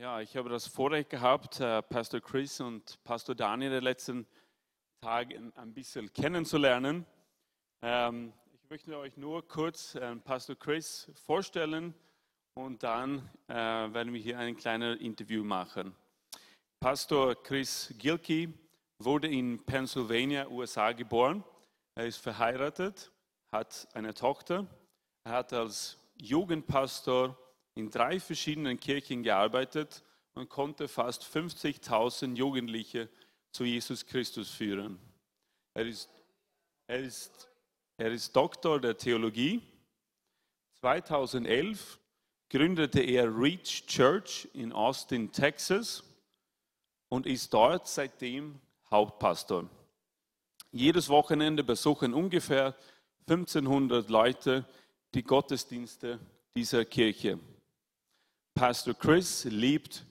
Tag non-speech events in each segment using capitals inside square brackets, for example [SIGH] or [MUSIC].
Ja, ich habe das Vorrecht gehabt, äh, Pastor Chris und Pastor Daniel in den letzten Tagen ein bisschen kennenzulernen. Ähm, ich möchte euch nur kurz äh, Pastor Chris vorstellen und dann äh, werden wir hier ein kleines Interview machen. Pastor Chris Gilkey wurde in Pennsylvania, USA geboren. Er ist verheiratet, hat eine Tochter. Er hat als Jugendpastor in drei verschiedenen Kirchen gearbeitet und konnte fast 50.000 Jugendliche zu Jesus Christus führen. Er ist, er, ist, er ist Doktor der Theologie. 2011 gründete er Reach Church in Austin, Texas und ist dort seitdem Hauptpastor. Jedes Wochenende besuchen ungefähr 1500 Leute die Gottesdienste dieser Kirche. Pastor Chris liebt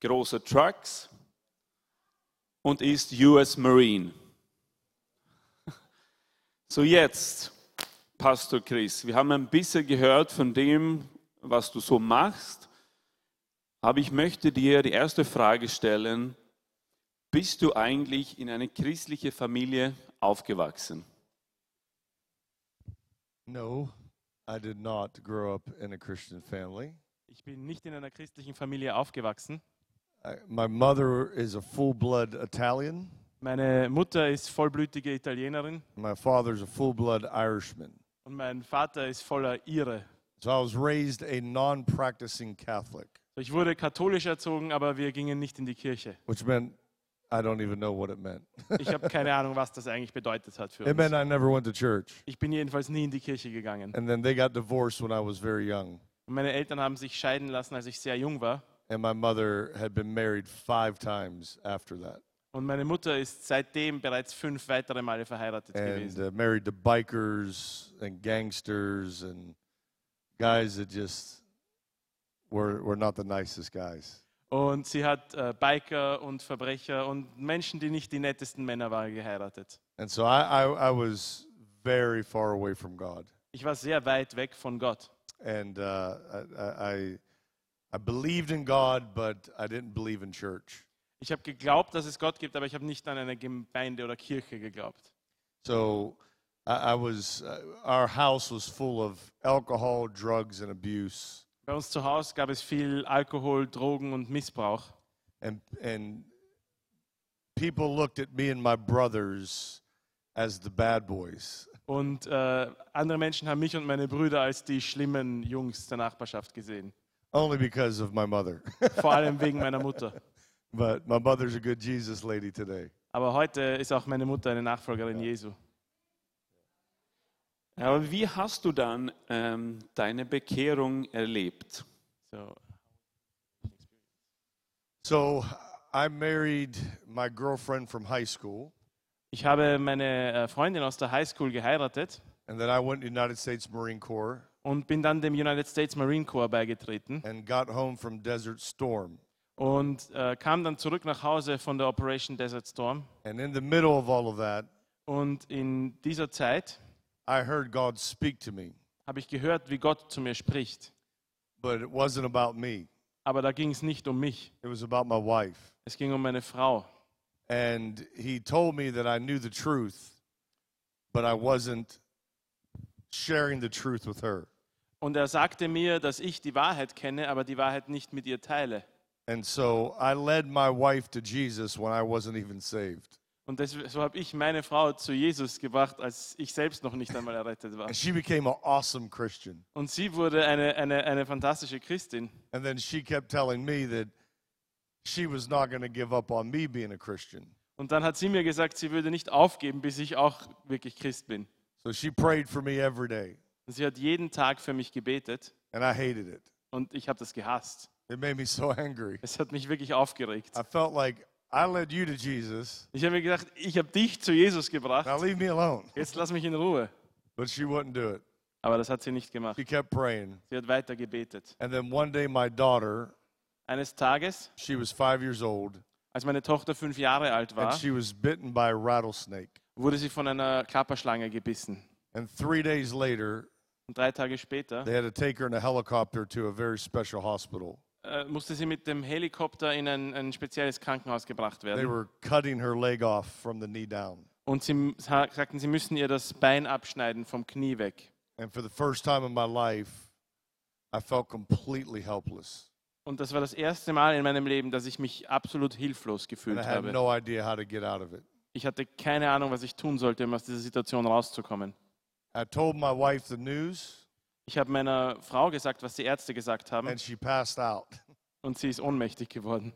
große Trucks und ist US Marine. [LAUGHS] So jetzt, Pastor Chris, wir haben ein bisschen gehört von dem, was du so machst, aber ich möchte dir die erste Frage stellen, bist du eigentlich in eine christliche Familie aufgewachsen? No, I did not grow up in a Christian family. Ich bin nicht in einer christlichen Familie aufgewachsen. My mother is a full blood Italian. Meine Mutter ist vollblütige Italienerin My father's a full blood Irishman. und mein Vater ist voller Ire. So I was raised a non practicing Catholic, Ich wurde katholisch erzogen, aber wir gingen nicht in die Kirche. which meant I don't even know what it meant. Ich habe keine [LAUGHS] Ahnung, was das eigentlich bedeutet hat für it meant uns. I never went to church. Ich bin jedenfalls nie in die Kirche gegangen. And then they got divorced when I was very young. Und meine Eltern haben sich scheiden lassen, als ich sehr jung war. And my mother had been married five times after that. Und meine Mutter ist seitdem bereits fünf weitere Male verheiratet And gewesen. uh, married to bikers and gangsters and guys that just were, were not the nicest guys. Und sie hat äh, Biker und Verbrecher und Menschen, die nicht die nettesten Männer waren, geheiratet. And so I, I, I was very far away from God. Ich war sehr weit weg von Gott. And uh, I, I, I believed in God, but I didn't believe in church. Ich habe geglaubt, dass es Gott gibt, aber ich habe nicht an eine Gemeinde oder Kirche geglaubt. So I, I was, uh, our house was full of alcohol, drugs, and abuse. Bei uns zu Hause gab es viel Alkohol, Drogen und Missbrauch. And, and people looked at me and my brothers as the bad boys. Und äh, andere Menschen haben mich und meine Brüder als die schlimmen Jungs der Nachbarschaft gesehen. only because of my mother. [LAUGHS] Vor allem wegen meiner Mutter. but my mother's a good Jesus lady today. Aber heute ist auch meine Mutter eine Nachfolgerin Jesu. Aber wie hast du dann ähm, deine Bekehrung erlebt? So, So I married my girlfriend from high school, ich habe meine äh, Freundin aus der Highschool geheiratet and then I went to the United States Marine Corps und bin dann dem United States Marine Corps beigetreten and got home from Desert Storm. und äh, kam dann zurück nach Hause von der Operation Desert Storm. And in the middle of all of that, Und in dieser Zeit I heard God speak to me, habe ich gehört, wie Gott zu mir spricht. but it wasn't about me. Aber da ging es nicht um mich. It was about my wife. Es ging um meine Frau. And he told me that I knew the truth, but I wasn't sharing the truth with her. Und er sagte mir, dass ich die Wahrheit kenne, aber die Wahrheit nicht mit ihr teile. And so I led my wife to Jesus when I wasn't even saved. Und das, so habe ich meine Frau zu Jesus gebracht, als ich selbst noch nicht einmal errettet war. And she became an awesome Christian. Und sie wurde eine, eine, eine fantastische Christin. And then she kept telling me that she was not going to give up on me being a Christian. Und dann hat sie mir gesagt, sie würde nicht aufgeben, bis ich auch wirklich Christ bin. So she prayed for me every day, Und sie hat jeden Tag für mich gebetet and I hated it. und ich habe das gehasst. It made me so angry. Es hat mich wirklich aufgeregt. I felt like I led you to Jesus. Ich habe mir gedacht, ich habe dich zu Jesus gebracht. Now leave me alone. Jetzt lass mich in Ruhe. But she wouldn't do it. Aber das hat sie nicht gemacht. She kept praying. Sie hat weiter gebetet. And then one day, my daughter, Eines Tages, she was five years old, als meine Tochter fünf Jahre alt and war, she was bitten by a rattlesnake. wurde sie von einer Klapperschlange gebissen. And three days later, Und drei Tage später they had to take her in a helicopter to a very special hospital. äh, musste sie mit dem Helikopter in ein, ein spezielles Krankenhaus gebracht They werden. were cutting her leg off from the knee down. Und sie m- sa- sagten, sie müssen ihr das Bein abschneiden vom Knie weg. And for the first time in my life, I felt completely helpless. Und das war das erste Mal in meinem Leben, dass ich mich absolut hilflos And gefühlt I had habe. no idea how to get out of it. Ich hatte keine Ahnung, was ich tun sollte, um aus dieser Situation rauszukommen. I told my wife the news, Ich habe meiner Frau gesagt, was die Ärzte gesagt haben, and she passed out. und sie ist ohnmächtig geworden.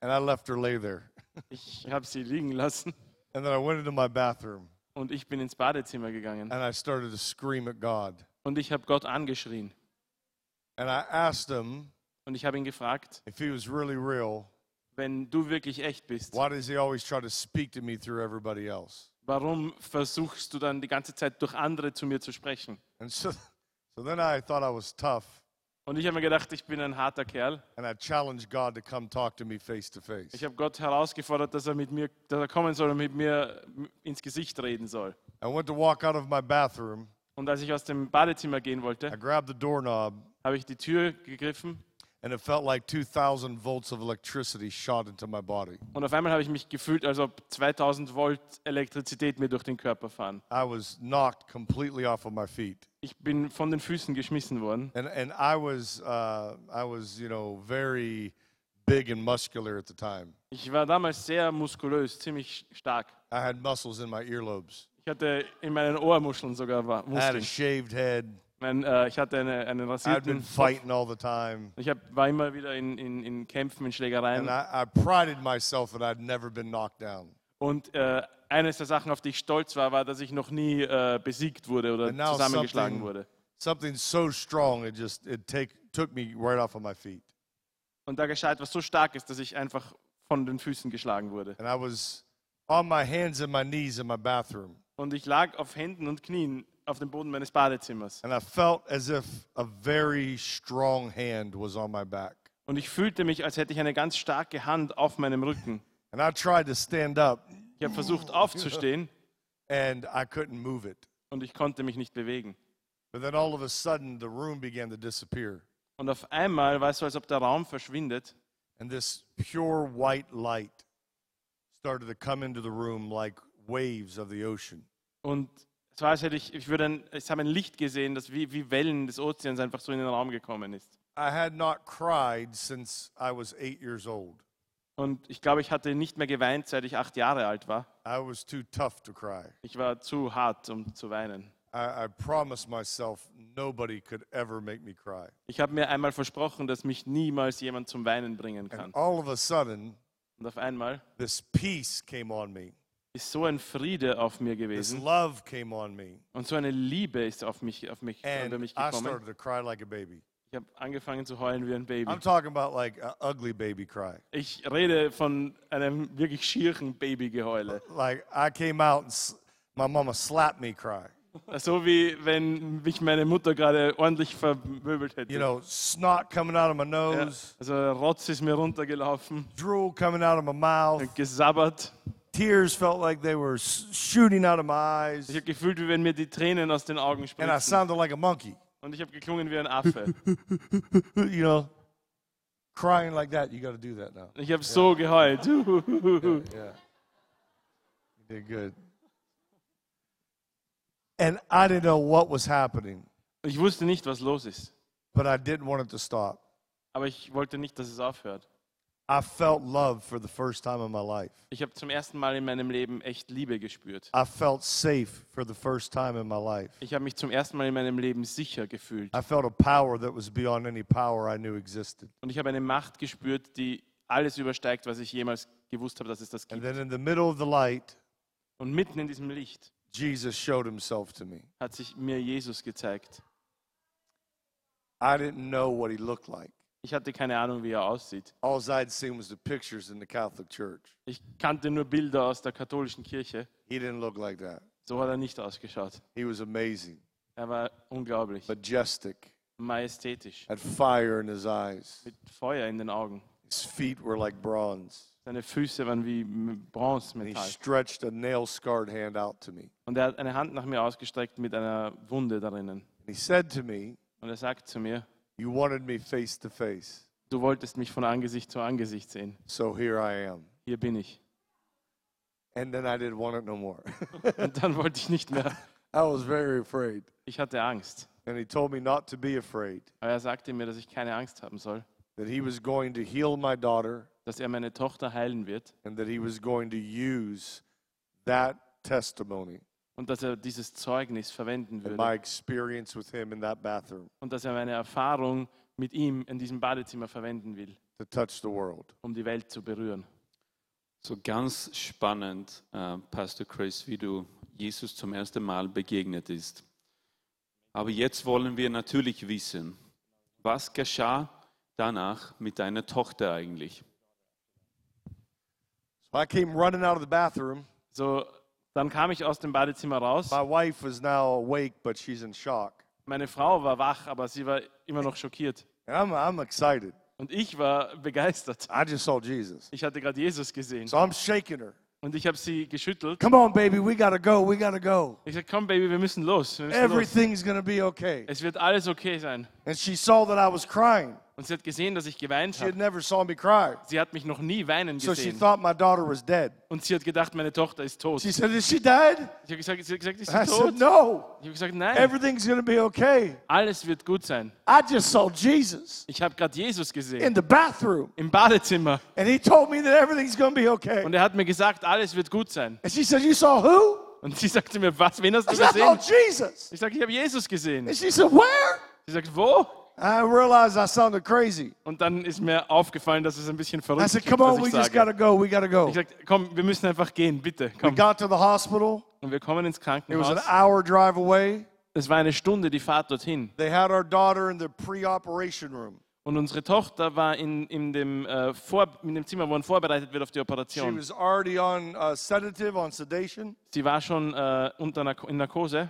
And I left her lay there. Ich habe sie liegen lassen And then I went into my bathroom und ich bin ins Badezimmer gegangen. and I started to scream at God. Und ich habe Gott angeschrien. And I asked him Und ich habe ihn gefragt, if he was really real, wenn du wirklich echt bist, why does he always try to speak to me through everybody else? warum versuchst du dann die ganze Zeit durch andere zu mir zu sprechen? And so, [LAUGHS] so then I thought I was tough, Und ich habe mir gedacht, ich bin ein harter Kerl. and I challenged God to come talk to me face to face. Ich habe Gott herausgefordert, dass er mit mir, dass er kommen soll und mit mir ins Gesicht reden soll. I went to walk out of my bathroom. Und als ich aus dem Badezimmer gehen I wollte, grabbed the doorknob, habe ich die Tür gegriffen and it felt like 2,000 volts of electricity shot into my body. und auf einmal habe ich mich gefühlt, als ob 2000 Volt Elektrizität mir durch den Körper fahren. I was knocked completely off of my feet. Ich bin von den Füßen geschmissen worden And, and I was, uh, I was, you know, very big and muscular at the time. Ich war damals sehr muskulös, ziemlich stark. I had muscles in my earlobes. Ich hatte in meinen Ohrmuscheln sogar I had a Muskeln. shaved head. Mein, äh, ich hatte eine, einen been rasierten Kopf. fighting all the time. Ich hab, war immer wieder in, in, in Kämpfen, in And Schlägereien. I, I prided myself that I'd never been knocked down. Und äh, eines der Sachen, auf die ich stolz war, war, dass ich noch nie äh, besiegt wurde oder And now zusammengeschlagen something- wurde. Something so strong, it just, it take, took me right off of my feet. Und da geschah etwas so Starkes, dass ich einfach von den Füßen geschlagen wurde. And I was on my hands and my knees in my bathroom. Und ich lag auf Händen und Knien auf dem Boden meines Badezimmers. And I felt as if a very strong hand was on my back. Und ich fühlte mich, als hätte ich eine ganz starke Hand auf meinem Rücken. And I tried to stand up, Ich habe versucht aufzustehen and I couldn't move it. und ich konnte mich nicht bewegen. But then all of a sudden, the room began to disappear. Und auf einmal war es so, als ob der Raum verschwindet And this pure white light started to come into the room like waves of the ocean. Und es war, als hätte ich, ich, würde ein, ich habe ein Licht gesehen, das wie, wie Wellen des Ozeans einfach so in den Raum gekommen ist. I had not cried since I was eight years old. Und ich glaube, ich hatte nicht mehr geweint, seit ich acht Jahre alt war. I was too tough to cry. Ich war zu hart, um zu weinen. I, I promised myself nobody could ever make me cry. Ich habe mir einmal versprochen, dass mich niemals jemand zum Weinen bringen And kann. all of a sudden, Und auf einmal this peace came on me. Ist so ein Friede auf mir This gewesen love came on me. und so eine Liebe ist auf mich, auf mich, And mich I gekommen. started to cry like a baby. Ich habe angefangen zu heulen wie ein Baby. I'm talking about like an ugly baby cry. Ich rede von einem wirklich schieren Babygeheule. Like I came out and s- my mama slapped me cry. So wie wenn mich meine Mutter gerade ordentlich vermöbelt hätte. You know, snot coming out of my ja, nose, also Rotz ist mir runtergelaufen, drool coming out of my mouth, gesabbert. Tears felt like they were shooting out of my eyes, Ich habe gefühlt, wie wenn mir die Tränen aus den Augen spritzen. and I sounded like a monkey. Und ich habe geklungen wie ein Affe. [LAUGHS] you know, crying like that. You got to do that now. Ich habe so geheult. [LAUGHS] Yeah. You did good. And I didn't know what was happening, Ich wusste nicht, was los ist. but I didn't want it to stop. Aber ich wollte nicht, dass es aufhört. I felt love for the first time in my life. Ich habe zum ersten Mal in meinem Leben echt Liebe gespürt. I felt safe for the first time in my life. Ich habe mich zum ersten Mal in meinem Leben sicher gefühlt. I felt a power that was beyond any power I knew existed. Und ich habe eine Macht gespürt, die alles übersteigt, was ich jemals gewusst habe, dass es das And gibt. then in the middle of the light, Und mitten in diesem Licht Jesus showed himself to me. hat sich mir Jesus gezeigt. I didn't know what he looked like. Ich hatte keine Ahnung, wie er aussieht. All I'd seen was the pictures in the Catholic Church. Ich kannte nur Bilder aus der katholischen Kirche. He didn't look like that. So hat er nicht ausgeschaut. He was amazing, Er war unglaublich, majestic, majestätisch, had fire in his eyes. mit Feuer in den Augen. His feet were like bronze. Seine Füße waren wie M- And he Bronzemetall. stretched a nail scarred hand out to me. Und er hat eine Hand nach mir ausgestreckt mit einer Wunde darin. And he said to me, Und er sagt zu mir, You wanted me face to face. Du wolltest mich von Angesicht zu Angesicht sehen. So here I am. Hier bin ich. And then I didn't want it no more. [LAUGHS] Und dann wollte ich nicht mehr. [LAUGHS] I was very afraid. Ich hatte Angst. And he told me not to be afraid, Aber er sagte mir, dass ich keine Angst haben soll, that he was going to heal my daughter, dass er meine Tochter heilen wird and that he was going to use that testimony und dass er dieses Zeugnis verwenden and my würde experience with him in that bathroom und dass er meine Erfahrung mit ihm in diesem Badezimmer verwenden will, to touch the world. um die Welt zu berühren. So ganz spannend, äh, Pastor Chris, wie du Jesus zum ersten Mal begegnet ist. Aber jetzt wollen wir natürlich wissen, was geschah danach mit deiner Tochter eigentlich? So I came running out of the bathroom. So, dann kam ich aus dem Badezimmer raus. My wife was now awake, but she's in shock. Meine Frau war wach, aber sie war immer noch schockiert. And I'm, I'm excited. Und ich war begeistert. I just saw Jesus. Ich hatte gerade Jesus gesehen. So I'm shaking her. Und ich habe sie geschüttelt. Come on, baby, we gotta go. We gotta go. Ich sagte, komm Baby, wir müssen los. Wir müssen los. Everything's gonna be okay. Es wird alles okay sein. And she saw that I was crying. Und sie hat gesehen, dass ich geweint She had habe. never saw me cry. Sie hat mich noch nie weinen So she gesehen. thought my daughter was dead. Und sie hat gedacht, meine Tochter ist tot. She said, Is she dead? habe gesagt, sie hat gesagt, ist I sie said. No. Ich habe gesagt, nein, Everything's gonna be okay. alles wird gut sein. I just saw Jesus Ich habe gerade Jesus in gesehen. the bathroom. Im Badezimmer. And he told me that everything's gonna be okay. Und er hat mir gesagt, alles wird gut sein. And she said, You saw who? Und sie sagte mir, was, wen hast I du said, Oh, gesehen? Jesus. Ich sage, ich habe Jesus gesehen. And she said, Where? Sie sagt, wo? I realized I sounded crazy. Und dann ist mir aufgefallen, dass es ein bisschen I verrückt said, ist, Come on, was we ich just sage. gotta go. We gotta go. Ich sagte, komm, wir müssen einfach gehen, bitte, We komm. got to the hospital. Und wir kommen ins It was an Krankenhaus. hour drive away. Es war eine Stunde die Fahrt dorthin. They had our daughter in the pre-operation room. Und unsere Tochter war in, in, dem, äh, Vor, in dem Zimmer, wo man vorbereitet wird auf die She Operation. was already on uh, sedative, on sedation, Sie war schon äh, unter Narko in Narkose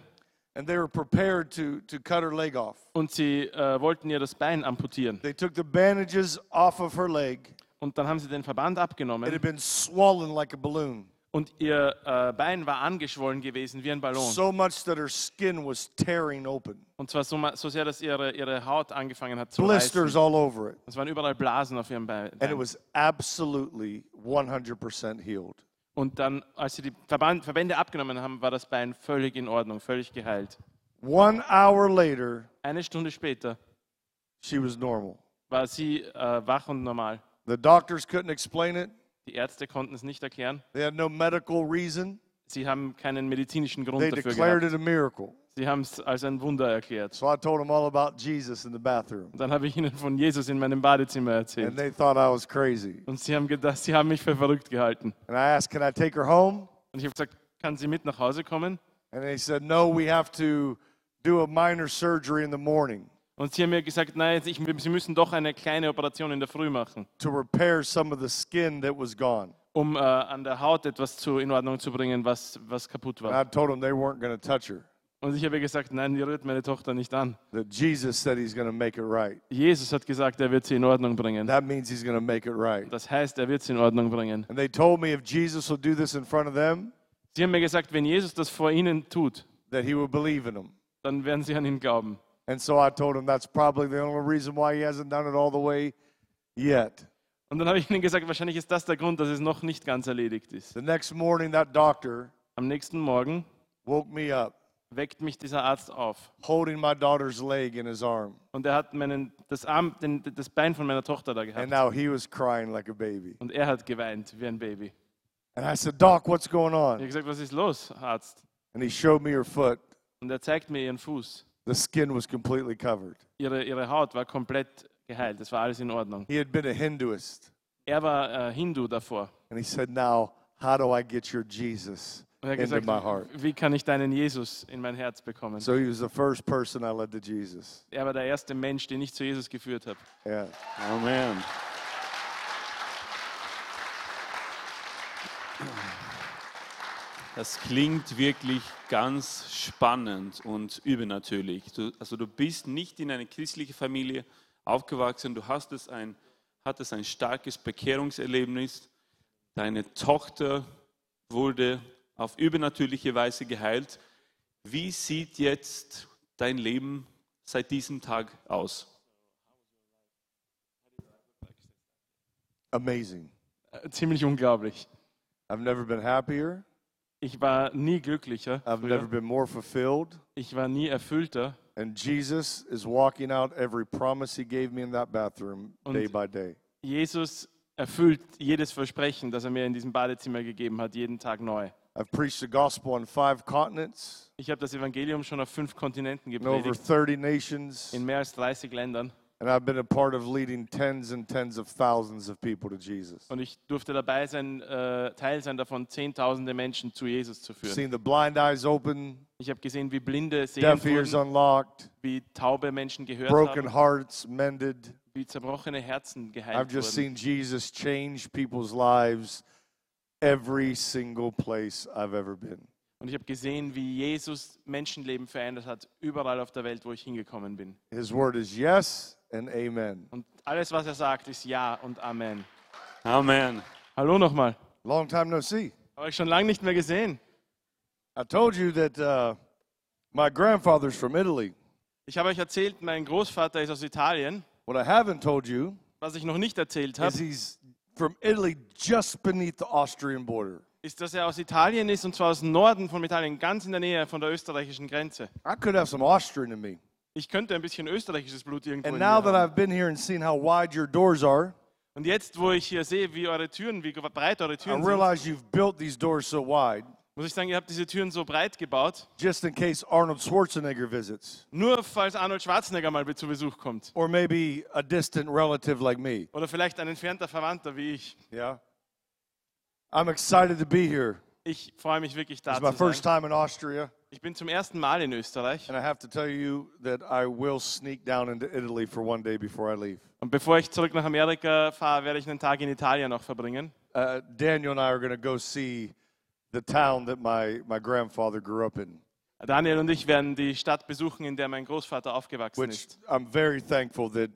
and they were prepared to, to cut her leg off. und sie äh, wollten ihr das Bein amputieren. They took the bandages off of her leg. Und dann haben sie den Verband abgenommen. It had been swollen like a balloon, und ihr äh, Bein war angeschwollen gewesen wie ein Ballon. so much that her skin was tearing open. Und zwar so, so sehr, dass ihre, ihre Haut angefangen hat zu Blisters reißen. all over it. Es waren überall Blasen auf ihrem Bein. And it was absolutely 100% healed. Und dann, als sie die Verband, Verbände abgenommen haben, war das Bein völlig in Ordnung, völlig geheilt. One hour later, Eine Stunde später she was normal. war sie äh, wach und normal. The doctors couldn't explain it. Die Ärzte konnten es nicht erklären. They had no medical reason. Sie haben keinen medizinischen Grund They dafür declared gehabt. it a miracle. Sie haben es als ein Wunder erklärt. So I told them all about Jesus in the bathroom. Und dann habe ich ihnen von Jesus in meinem Badezimmer And erzählt. they thought I was crazy. Und sie haben gedacht, sie haben mich für verrückt gehalten. And I asked, Can I take her home? Und ich habe gesagt, kann sie mit nach Hause kommen? And they said, No, we have to do a minor surgery in the morning Und sie haben mir gesagt, nein, ich, sie müssen doch eine kleine Operation in der Früh machen, to repair some of the skin that was gone. um äh, an der Haut etwas zu, in Ordnung zu bringen, was, was kaputt And war. I told them they weren't going to touch her, Und ich habe gesagt, nein, die rührt meine Tochter nicht an. that Jesus said he's going to make it right. Jesus hat gesagt, er wird sie in Ordnung bringen. That means he's going to make it right. Das heißt, er wird sie in Ordnung bringen. And they told me if Jesus will do this in front of them, Sie haben mir gesagt, wenn Jesus das vor ihnen tut, that he will believe in them. dann werden sie an ihn glauben. And so I told him that's probably the only reason why he hasn't done it all the way yet. Und dann habe ich ihnen gesagt, wahrscheinlich ist das der Grund, dass es noch nicht ganz erledigt ist. The next morning, that doctor Am nächsten Morgen woke me up weckt mich dieser Arzt auf. holding my daughter's leg in his arm. Und er hat meinen, das, Arm, den, das Bein von meiner Tochter da And gehabt. now he was crying like a baby. Und er hat geweint wie ein Baby. And I said, Doc, what's going Ich on? habe gesagt, was ist los, Arzt? And he showed me her foot. Und er zeigt mir ihren Fuß. The skin was completely covered. Ihre, ihre Haut war komplett geheilt. Das war alles in Ordnung. He had been a Hinduist. Er war äh, Hindu davor. And he said, Now, how do I get your Jesus Und er into my heart? wie kann ich deinen Jesus in mein Herz bekommen? So he was the first person I led to Jesus. Er war der erste Mensch, den ich zu Jesus geführt habe. Yeah. Amen. Das klingt wirklich ganz spannend und übernatürlich. Du, also du bist nicht in eine christliche Familie aufgewachsen, du hast es ein, hattest ein starkes Bekehrungserlebnis. Deine Tochter wurde auf übernatürliche Weise geheilt. Wie sieht jetzt dein Leben seit diesem Tag aus? amazing. Äh, Ziemlich unglaublich. I've never been happier. Ich war nie glücklicher. I've früher. never been more fulfilled. Ich war nie erfüllter. And Jesus is walking out every promise he gave me in that bathroom Und- day by day. Jesus erfüllt jedes Versprechen, das er mir in diesem Badezimmer gegeben hat, jeden Tag neu. I've preached the gospel on five continents, Ich habe das Evangelium schon auf fünf Kontinenten in over 30 nations, in mehr als 30 Ländern. and I've been a part of leading tens and tens of thousands of people to Jesus. Und ich durfte dabei sein, äh, Teil sein davon, Zehntausende Menschen zu Jesus zu führen. Seen the blind eyes open, Ich habe gesehen, wie Blinde sehen deaf ears unlocked, wie taube Menschen gehört broken haben, hearts mended. wie zerbrochene Herzen geheilt I've just wurden. seen Jesus change people's lives every single place I've ever been. Und ich habe gesehen, wie Jesus Menschenleben verändert hat, überall auf der Welt, wo ich hingekommen bin. His word is yes and amen. Und alles, was er sagt, ist Ja und Amen. Amen. Hallo nochmal. Long time no see. Habe ich schon lange nicht mehr gesehen. I told you that uh, my grandfather's from Italy. Ich habe euch erzählt, mein Großvater ist aus Italien. What I haven't told you Was ich noch nicht erzählt is habe, he's from Italy just beneath the Austrian border. ist, dass er aus Italien ist und zwar aus dem Norden von Italien, ganz in der Nähe von der österreichischen Grenze. I could have some Austrian in me. Ich könnte ein bisschen österreichisches Blut irgendwo And in now that haben. I've been here and seen how wide your doors are, Und jetzt, wo ich hier sehe, wie eure Türen, wie breit eure I Türen sind, realize you've built these doors so wide muss ich sagen, ihr habt diese Türen so breit gebaut, just in case Arnold Schwarzenegger visits, nur falls Arnold Schwarzenegger mal zu Besuch kommt. or maybe a distant relative like me. Oder vielleicht ein entfernter Verwandter wie ich. Yeah. I'm excited to be here. Ich freue mich wirklich da It's my first time in Austria, Ich bin zum ersten Mal in Österreich. and I have to tell you that I will sneak down into Italy for one day before I leave. Und bevor ich zurück nach Amerika fahre, werde ich einen Tag in Italien noch verbringen. Uh, Daniel and I are going to go see the town that my, my grandfather grew up in, Daniel und ich werden die Stadt besuchen, in der mein Großvater aufgewachsen which ist. I'm very thankful that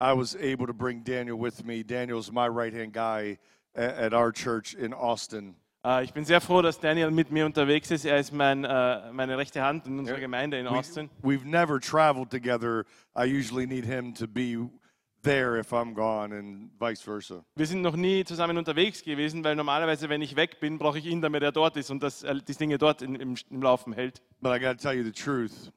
I was able to bring Daniel with me. Daniel's my right hand guy at, at our church in Austin. Äh, Ich bin sehr froh, dass Daniel mit mir unterwegs ist. Er ist mein, äh, meine rechte Hand in unserer. Gemeinde in Austin. we've never traveled together. I usually need him to be there if I'm gone, and vice versa. Wir sind noch nie zusammen unterwegs gewesen, weil normalerweise, wenn ich weg bin, brauche ich ihn, damit er dort ist und das, äh, die Dinge dort in, im, im Laufen hält. But I got to tell you the truth.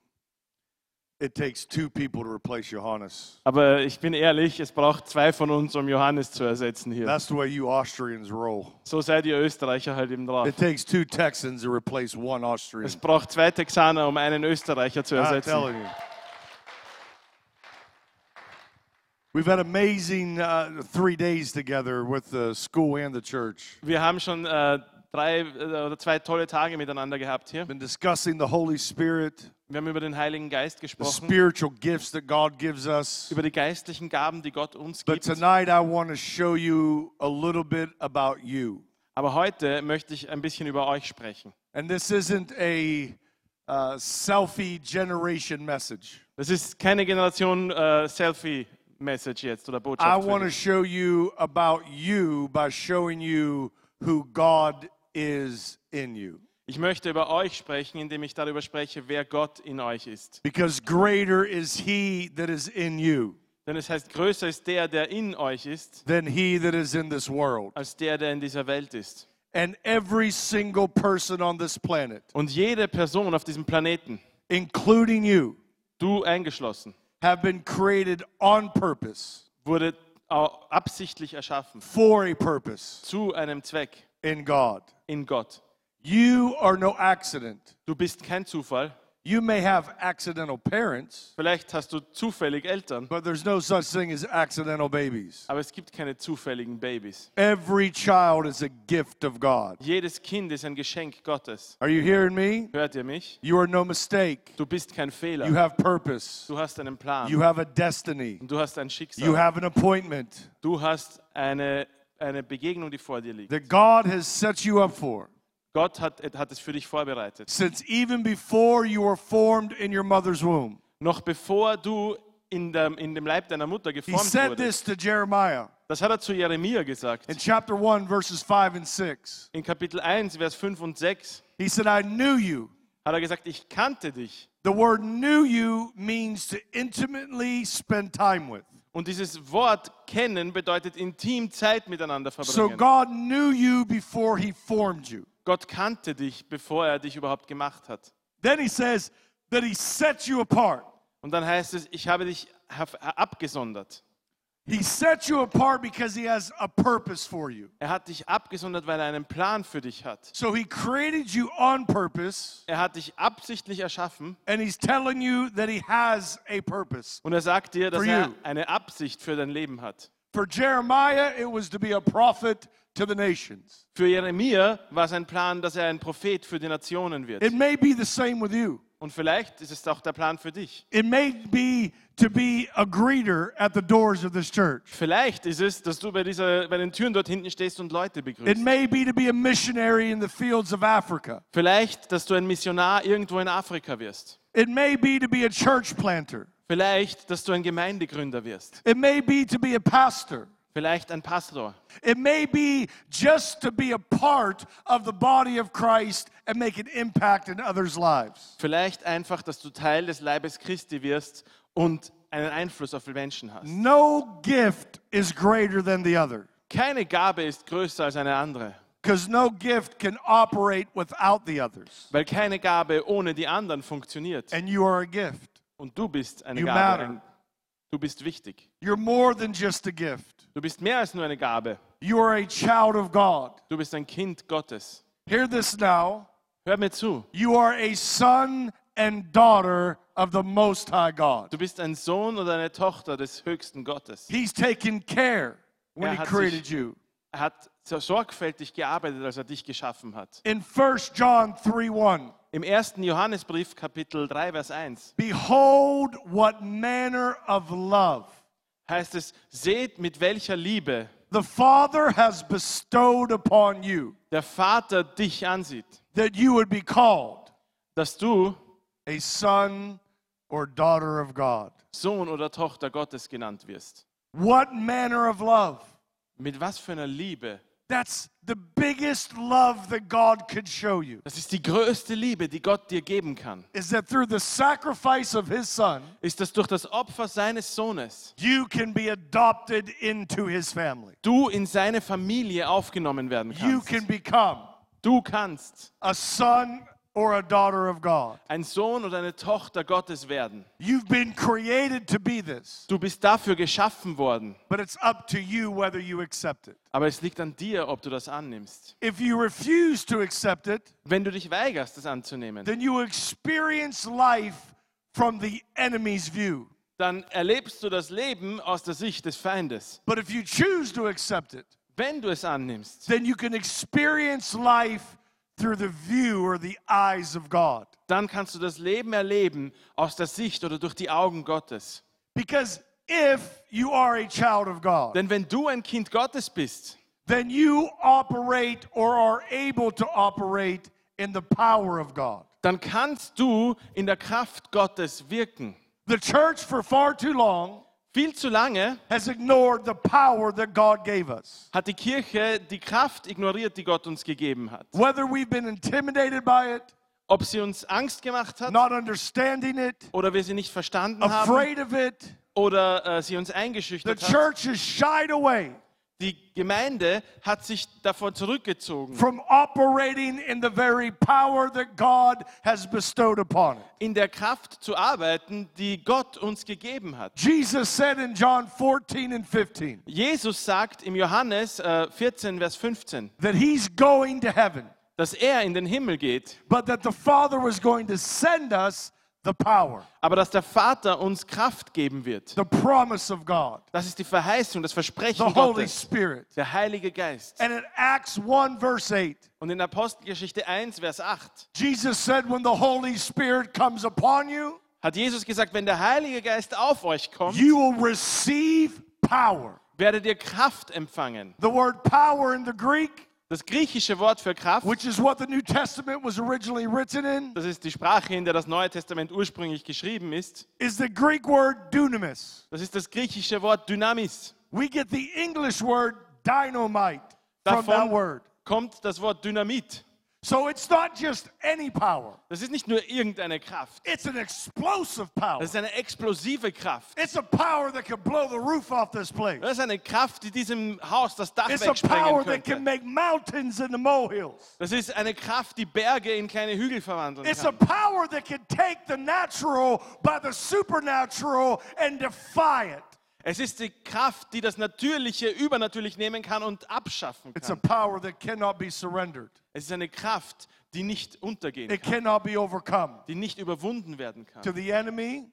It takes two people to replace Johannes. Aber ich bin ehrlich, es braucht zwei von uns, um Johannes zu ersetzen hier. That's the way you Austrians roll. So seid ihr Österreicher halt eben drauf. It takes two Texans to replace one Austrian. Es braucht zwei Texaner, um einen Österreicher zu I'm ersetzen. telling you. We've had amazing uh, three days together with the school and the church. Wir haben schon äh, drei äh, oder zwei tolle Tage miteinander gehabt hier. Been discussing the Holy Spirit, Wir haben über den Heiligen Geist the gesprochen, spiritual gifts that God gives us. über die geistlichen Gaben, die Gott uns But gibt. tonight I want to show you a little bit about you. Aber heute möchte ich ein bisschen über euch sprechen. And this isn't a uh, selfie generation message. Das ist keine Generation äh, Selfie-Message jetzt oder I Botschaft. für want to show you about you by showing you who God is in you. Ich möchte über euch sprechen, indem ich darüber spreche, wer Gott in euch ist. Because greater is he that is in you Denn es heißt, größer ist der, der in euch ist, than he that is in this world. als der, der in dieser Welt ist. And every single person on this planet, Und jede Person auf diesem Planeten, including you, du eingeschlossen, have been created on purpose, wurde absichtlich erschaffen for a purpose zu einem Zweck in God. in Gott. You are no accident. Du bist kein Zufall. You may have accidental parents, Vielleicht hast du zufällig Eltern, but there's no such thing as accidental babies. aber es gibt keine zufälligen Babys. Every child is a gift of God. Jedes Kind ist ein Geschenk Gottes. Are you hearing me? Hört ihr mich? You are no mistake. Du bist kein Fehler. You have purpose. Du hast einen Plan. You have a destiny. Und du hast ein Schicksal. You have an appointment Du hast eine, eine Begegnung, die vor dir liegt. that God has set you up for. Gott hat, hat es für dich vorbereitet. Since even before you were formed in your mother's womb. Noch bevor du in dem, in dem Leib deiner Mutter He geformt said wurdest. this to Jeremiah Das hat er zu Jeremia gesagt. in chapter 1, verses 5 and 6. In Kapitel 1, Vers 5 und 6 He said, I knew you. hat er gesagt, ich kannte dich. The word knew you means to intimately spend time with. Und dieses Wort kennen bedeutet intim Zeit miteinander So verbringen. God knew you before he formed you. Gott kannte dich, bevor er dich überhaupt gemacht hat. Then he says that he set you apart. Und dann heißt es, ich habe dich abgesondert. He set you apart because he has a purpose for you. Er hat dich abgesondert, weil er einen Plan für dich hat. So he created you on purpose, Er hat dich absichtlich erschaffen and he's telling you that he has a purpose. und er sagt dir, dass er eine Absicht für dein Leben hat. For Jeremiah, it was to be a prophet to the nations. Für Jeremia war sein Plan, dass er ein Prophet für die Nationen wird. It may be the same with you. Und vielleicht ist es auch der Plan für dich. It may be to be a greeter at the doors of this church. Vielleicht ist es, dass du bei, dieser, bei den Türen dort hinten stehst und Leute It begrüßt. may be to be a missionary in the fields of Africa. Vielleicht, dass du ein Missionar irgendwo in Afrika wirst. It may be to be a church planter. Vielleicht, dass du ein Gemeindegründer wirst. It may be to be a pastor. Vielleicht ein Pastor. It may be just to be a part of the body of Christ and make an impact in others' lives. Vielleicht einfach, dass du Teil des Leibes Christi wirst und einen Einfluss auf die Menschen hast. No gift is greater than the other Keine Gabe ist größer als eine andere, because no gift can operate without the others. weil keine Gabe ohne die anderen funktioniert. And you are a gift. Und du bist eine You Gabe. matter. Du bist wichtig. You're more than just a gift. Du bist mehr als nur eine Gabe. You are a child of God. Du bist ein Kind Gottes. Hear this now. Hör mir zu. You are a son and daughter of the Most High God. Du bist ein Sohn oder eine Tochter des höchsten Gottes. He's taken care when Er He created sich- you. Er hat so sorgfältig gearbeitet, als er dich geschaffen hat. In 1 John 3 1, Im ersten Johannesbrief, Kapitel 3, Vers 1, behold what manner of love heißt es, seht mit welcher Liebe the Father has bestowed upon you, der Vater dich ansieht, that you would be called dass du a son or daughter of God. Sohn oder Tochter Gottes genannt wirst. What manner of love? Mit was für einer Liebe. That's the biggest love that God could show you. Das ist die größte Liebe, die Gott dir geben kann. Is that through the sacrifice of His Son, Ist, dass durch das Opfer seines Sohnes you can be adopted into His family. du in seine Familie aufgenommen werden You kannst. can become Du kannst a son or a daughter of God. ein Sohn oder eine Tochter Gottes werden. You've been created to be this, Du bist dafür geschaffen worden. but it's up to you whether you accept it. Aber es liegt an dir, ob du das annimmst. If you refuse to accept it, Wenn du dich weigerst, das anzunehmen, then you experience life from the enemy's view. dann erlebst du das Leben aus der Sicht des Feindes. But if you choose to accept it, Wenn du es annimmst, then you can experience life through the view or the eyes of God. dann kannst du das Leben erleben aus der Sicht oder durch die Augen Gottes. Because if you are a child of God, Denn wenn du ein Kind Gottes bist, then you operate or are able to operate in the power of God. dann kannst du in der Kraft Gottes wirken. The church, for far too long, Viel zu lange has ignored the power that God gave us. hat die Kirche die Kraft ignoriert, die Gott uns gegeben hat. Whether we've been intimidated by it, Ob sie uns Angst gemacht hat not understanding it, oder wir sie nicht verstanden haben afraid of it, oder äh, sie uns the eingeschüchtert hat. church has shied away Die Gemeinde hat sich davon zurückgezogen, from operating in the very power that God has bestowed upon it. in der Kraft zu arbeiten, die Gott uns gegeben hat. Jesus said in John 14 and 15 Jesus sagt im Johannes äh, 14, Vers 15, that he's going to heaven, dass er in den Himmel geht, but that the Father was going to send us aber dass der Vater uns Kraft geben wird. the promise of God, Das ist die Verheißung, das the Versprechen Holy Gottes, Spirit. der Heilige Geist. And in Acts 1, verse 8, Und in Apostelgeschichte 1, Vers 8 Jesus said, When the Holy Spirit comes upon you, hat Jesus gesagt, wenn der Heilige Geist auf euch kommt, you will receive power. werdet ihr Kraft empfangen. The word power in the Greek, Das griechische Wort für Kraft, which is what the New Testament was originally written in, das ist die Sprache, in der das Neue Testament ursprünglich geschrieben ist, is the Greek word dunamis. das ist das griechische Wort Dynamis. We get the English word dynamite from that Davon word. kommt das Wort Dynamit. So it's not just any power, Das ist nicht nur irgendeine Kraft. it's an explosive power. Das ist eine explosive Kraft. It's a power that can blow the roof off this place. Das ist eine Kraft, die diesem Haus das Dach It's a power that can make mountains into molehills. Das ist eine Kraft, die Berge in kleine Hügel verwandeln It's a kann. power that can take the natural by the supernatural and defy it. Es ist die Kraft, die das Natürliche übernatürlich nehmen kann und abschaffen It's a kann. power that cannot be surrendered. Es ist eine Kraft, die nicht untergehen It kann, cannot be overcome. die nicht überwunden werden To kann. the enemy,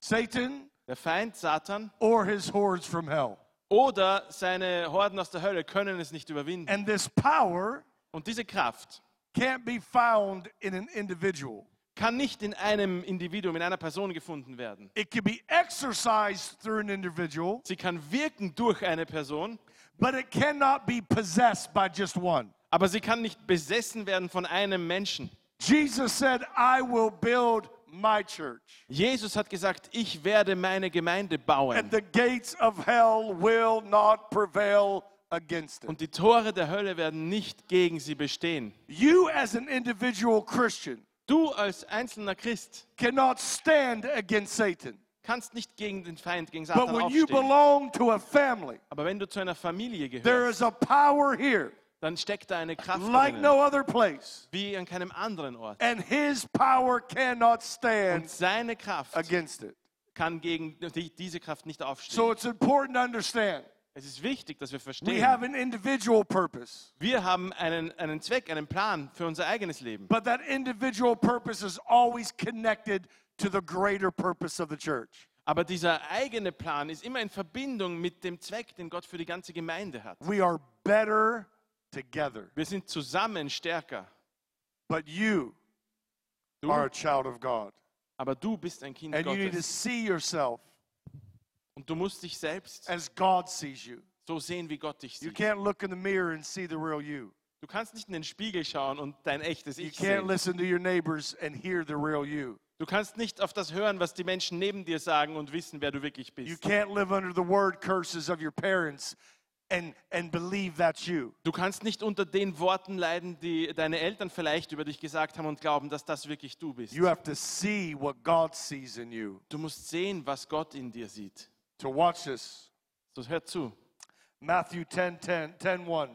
Satan, Der Feind, Satan or his hordes from hell. oder seine Horden aus der Hölle können es nicht überwinden. And this power Und diese Kraft can't be found in an individual. Kann nicht in einem Individuum, in einer Person gefunden werden. It can be exercised through an individual, Sie kann wirken durch eine Person, but it cannot be possessed by just one. aber sie kann nicht besessen werden von einem Menschen. Jesus said, I will build my church, Jesus hat gesagt, ich werde meine Gemeinde bauen and the gates of hell will not prevail against it. und die Tore der Hölle werden nicht gegen sie bestehen. You, as an individual Christian, Du als einzelner Christ cannot stand against Satan. kannst nicht gegen den Feind, gegen But Satan when you aufstehen. belong to a family, Aber wenn du zu einer Familie there gehörst, is a power here dann steckt da eine Kraft like drinnen, no other place. wie an keinem anderen Ort. And his power cannot Und stand seine Kraft against it. kann gegen die, diese Kraft nicht aufstehen. So it's important to understand es ist wichtig, dass wir we verstehen, have an individual purpose, wir haben einen, einen Zweck, einen Plan für unser eigenes Leben. but that individual purpose is always connected to the greater purpose of the church. Aber dieser eigene Plan ist immer in Verbindung mit dem Zweck, den Gott für die ganze Gemeinde hat. We are better together. Wir sind zusammen stärker. But you Du, are a child of God. aber du bist ein Kind And you need to Gottes. see yourself Und du musst dich selbst as God sees you. so sehen, wie Gott dich You sieht. can't look in the mirror and see the real you. Du kannst nicht in den Spiegel schauen und dein echtes You Ich can't sehen. listen to your neighbors and hear the real you. Du kannst nicht auf das hören, was die Menschen neben dir sagen und wissen, wer du wirklich You bist. can't live under the word curses of your parents and, and believe that's you. Du kannst nicht unter den Worten leiden, die deine Eltern vielleicht über dich gesagt haben und glauben, dass das wirklich du bist. You have to see what God sees in you. Du musst sehen, was Gott in dir sieht. To watch this. So hört zu. Matthew 10 10, 10 1.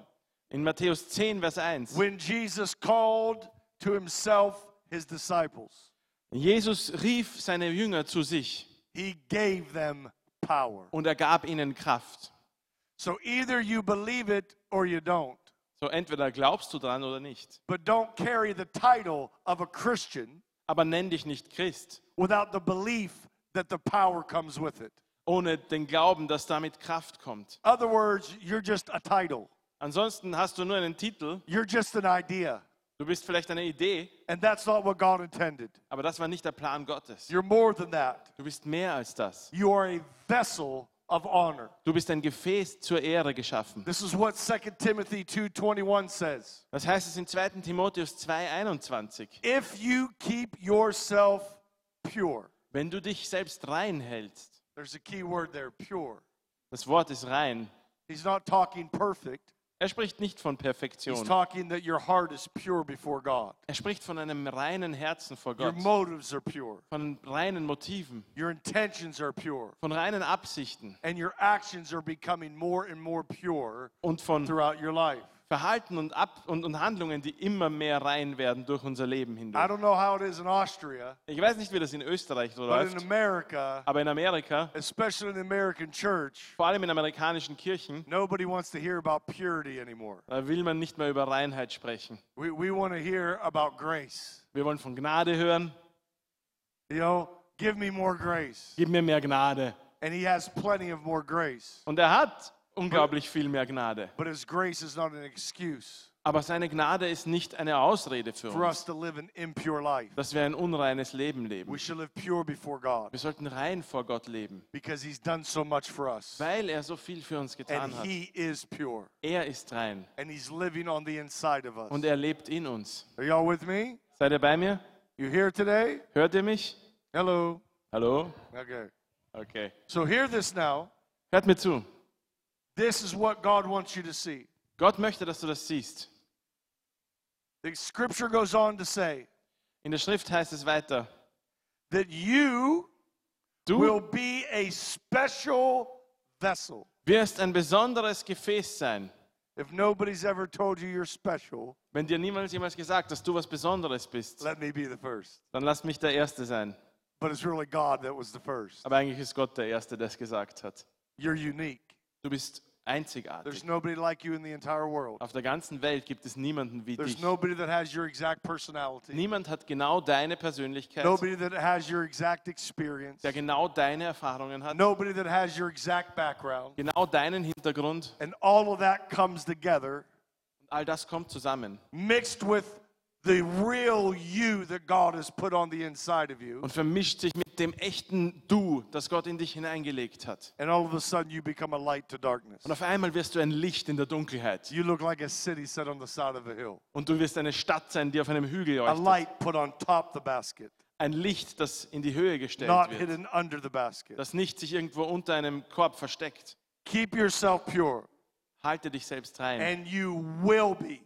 In Matthäus 10, Vers 1. When Jesus called to himself his disciples, Jesus rief seine Jünger zu sich he gave them power. und er gab ihnen Kraft. So either you believe it or you don't. So entweder glaubst du dran oder nicht. But don't carry the title of a Christian Aber nenn dich nicht Christ, without the belief that the power comes with it. Ohne den Glauben, dass damit Kraft kommt. Other words, you're just a title. Ansonsten hast du nur einen Titel, You're just an idea. du bist vielleicht eine Idee, And that's not what God intended. aber das war nicht der Plan Gottes. You're more than that. Du bist mehr als das. You are a vessel of honor. Du bist ein Gefäß zur Ehre geschaffen. This is what 2 Timothy 2:21 says. Das heißt es in 2. Timotheus 2,21. If you keep yourself pure. Wenn du dich selbst rein hältst, There's a key word there, pure. das Wort ist rein. He's not talking perfect. Er spricht nicht von Perfektion. He's talking that your heart is pure before God. Er spricht von einem reinen Herzen vor Gott. Your motives are pure. von reinen Motiven, Your intentions are pure. von reinen Absichten And your actions are becoming more and more pure und von throughout your life. Verhalten und, Ab und, und Handlungen, die immer mehr rein werden durch unser Leben I hindurch. don't know how it is in Austria, Ich weiß nicht, wie das in Österreich so but in läuft, America, aber in Amerika, especially in the American church, vor allem in amerikanischen Kirchen, nobody wants to hear about purity anymore. da will man nicht mehr über Reinheit sprechen. We, we want to hear about grace. Wir wollen von Gnade hören. You know, give me more grace. Gib mir mehr Gnade. And he has plenty of more grace. Und er hat unglaublich viel mehr Gnade. But his grace is not an excuse Aber seine Gnade ist nicht eine Ausrede für uns, dass wir ein unreines Leben leben. Wir sollten rein vor Gott leben, because he's done so much for us. weil er so viel für uns And getan hat. he is pure. Er ist rein And he's living on the inside of us. und er lebt in uns. Are y'all with me? Seid ihr bei mir? You here today? Hört ihr mich? Hello. Hallo? Okay. Okay. So hear this now. Hört mir zu. This is what God wants you to see. Gott möchte, dass du das siehst. The scripture goes on to say In der Schrift heißt es weiter, that you du will be a special vessel. wirst ein besonderes Gefäß sein. If nobody's ever told you you're special, Wenn dir niemals jemals gesagt, dass du was Besonderes bist, let me be the first. dann lass mich der Erste sein. But it's really God that was the first. Aber eigentlich ist Gott der Erste, der es gesagt hat. You're unique. Du bist einzigartig. There's nobody like you in the entire world. Auf der ganzen Welt gibt es niemanden wie There's dich. nobody that has your exact personality. Niemand hat genau deine Persönlichkeit, Nobody that has your exact experience. der genau deine Erfahrungen hat, Nobody that has your exact background. genau deinen Hintergrund. And all of that comes together, All das kommt zusammen mixed with the real you that God has put on the inside of you. und vermischt sich mit dem echten Du, das Gott in dich hineingelegt hat. And all of a sudden, you become a light to darkness. Und auf einmal wirst du ein Licht in der Dunkelheit. You look like a city set on the side of a hill, Und du wirst eine Stadt sein, die auf einem Hügel leuchtet. a light put on top the basket, Ein Licht, das in die Höhe gestellt not wird. hidden under the basket. Das nicht sich irgendwo unter einem Korb versteckt. Keep yourself pure, Halte dich selbst rein. and you will be.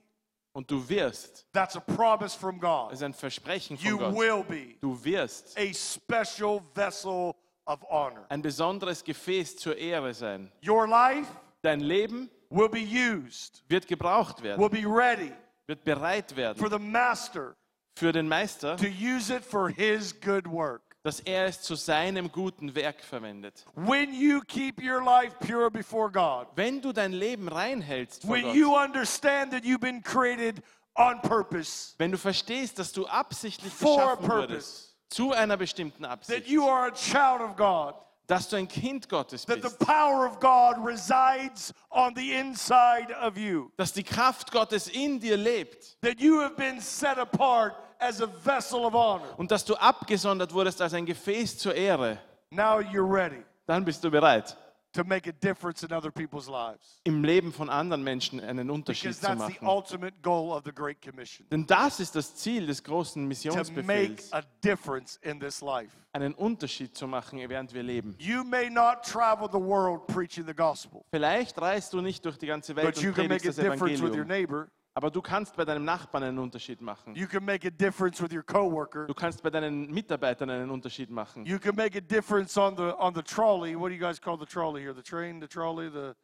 Und du wirst. That's a promise from God. ist ein Versprechen You von Gott. will be Du wirst a special vessel of honor. ein besonderes Gefäß zur Ehre sein. Your life Dein Leben will be used, wird gebraucht werden, will be ready wird bereit werden for the master für den Meister, to use it for his good work. Dass er es zu seinem guten Werk verwendet. When you keep your life pure before God, Wenn du dein Leben reinhältst vor when Gott, you understand that you've been created on purpose, wenn du verstehst, dass du absichtlich For geschaffen wurdest, zu einer bestimmten that Absicht, you are a child of God, dass du ein Kind Gottes that the bist, power of God resides on the inside of you, dass die Kraft Gottes in dir lebt that you have been set apart as a vessel of honor. und dass du abgesondert wurdest als ein Gefäß zur Ehre, Now you're ready dann bist du bereit, to make a difference in other people's lives. im Leben von anderen Menschen einen Unterschied Because zu that's the machen. ultimate goal of the Great Commission. Denn das ist das Ziel des großen To make Missionsbefehls, a difference in this life. einen Unterschied zu machen, während wir leben. You may not travel the world preaching the gospel, Vielleicht reist du nicht durch die ganze Welt but you und can make predigst a das difference with your Evangelium, neighbor. Aber du kannst bei deinem Nachbarn einen Unterschied machen. You can make a difference with your coworker. Du kannst bei deinen Mitarbeitern einen Unterschied machen. You can make a difference on the on the trolley. What do you guys call the trolley here? The train, the trolley, the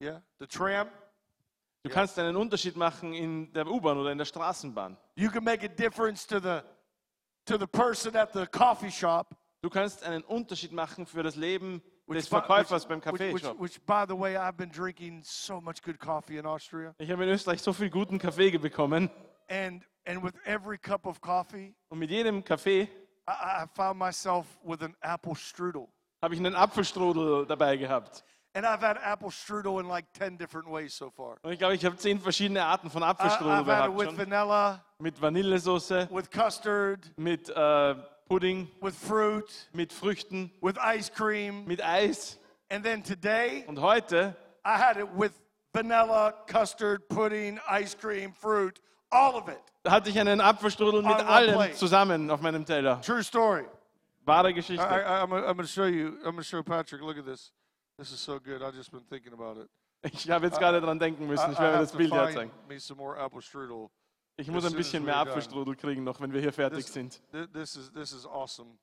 yeah, the tram. Du kannst einen Unterschied machen in der U-Bahn oder in der Straßenbahn. You can make a difference to the to the person at the coffee shop. Du kannst einen Unterschied machen für das Leben des Verkäufers beim Kaffeeshop. Ich habe in Österreich so viel guten Kaffee bekommen and and with every cup of coffee, und mit jedem Kaffee I, I found myself with an apple strudel. habe ich einen Apfelstrudel dabei gehabt. And I've had apple strudel in like 10 different ways so far. Und ich glaube, ich habe zehn verschiedene Arten von I, Apfelstrudel had it gehabt with schon. vanilla, Mit Vanillesoße, with custard, mit äh, Pudding, with fruit, mit Früchten, with ice cream. mit Eis. And then today, Und heute I had it with vanilla, custard, pudding, ice cream, fruit, all of it. hatte ich einen Apfelstrudel mit allem plate. zusammen auf meinem Teller. True story. Wahre Geschichte. I, I'm going to show you. I'm going to show Patrick. Look at this. This is so good. I've just been thinking about it. Ich habe jetzt gerade dran denken müssen. Ich werde das Bild find herzeigen. me some more apple strudel. Ich muss ein bisschen mehr. Apfelstrudel kriegen noch, wenn wir hier fertig sind. thi- this is this is awesome.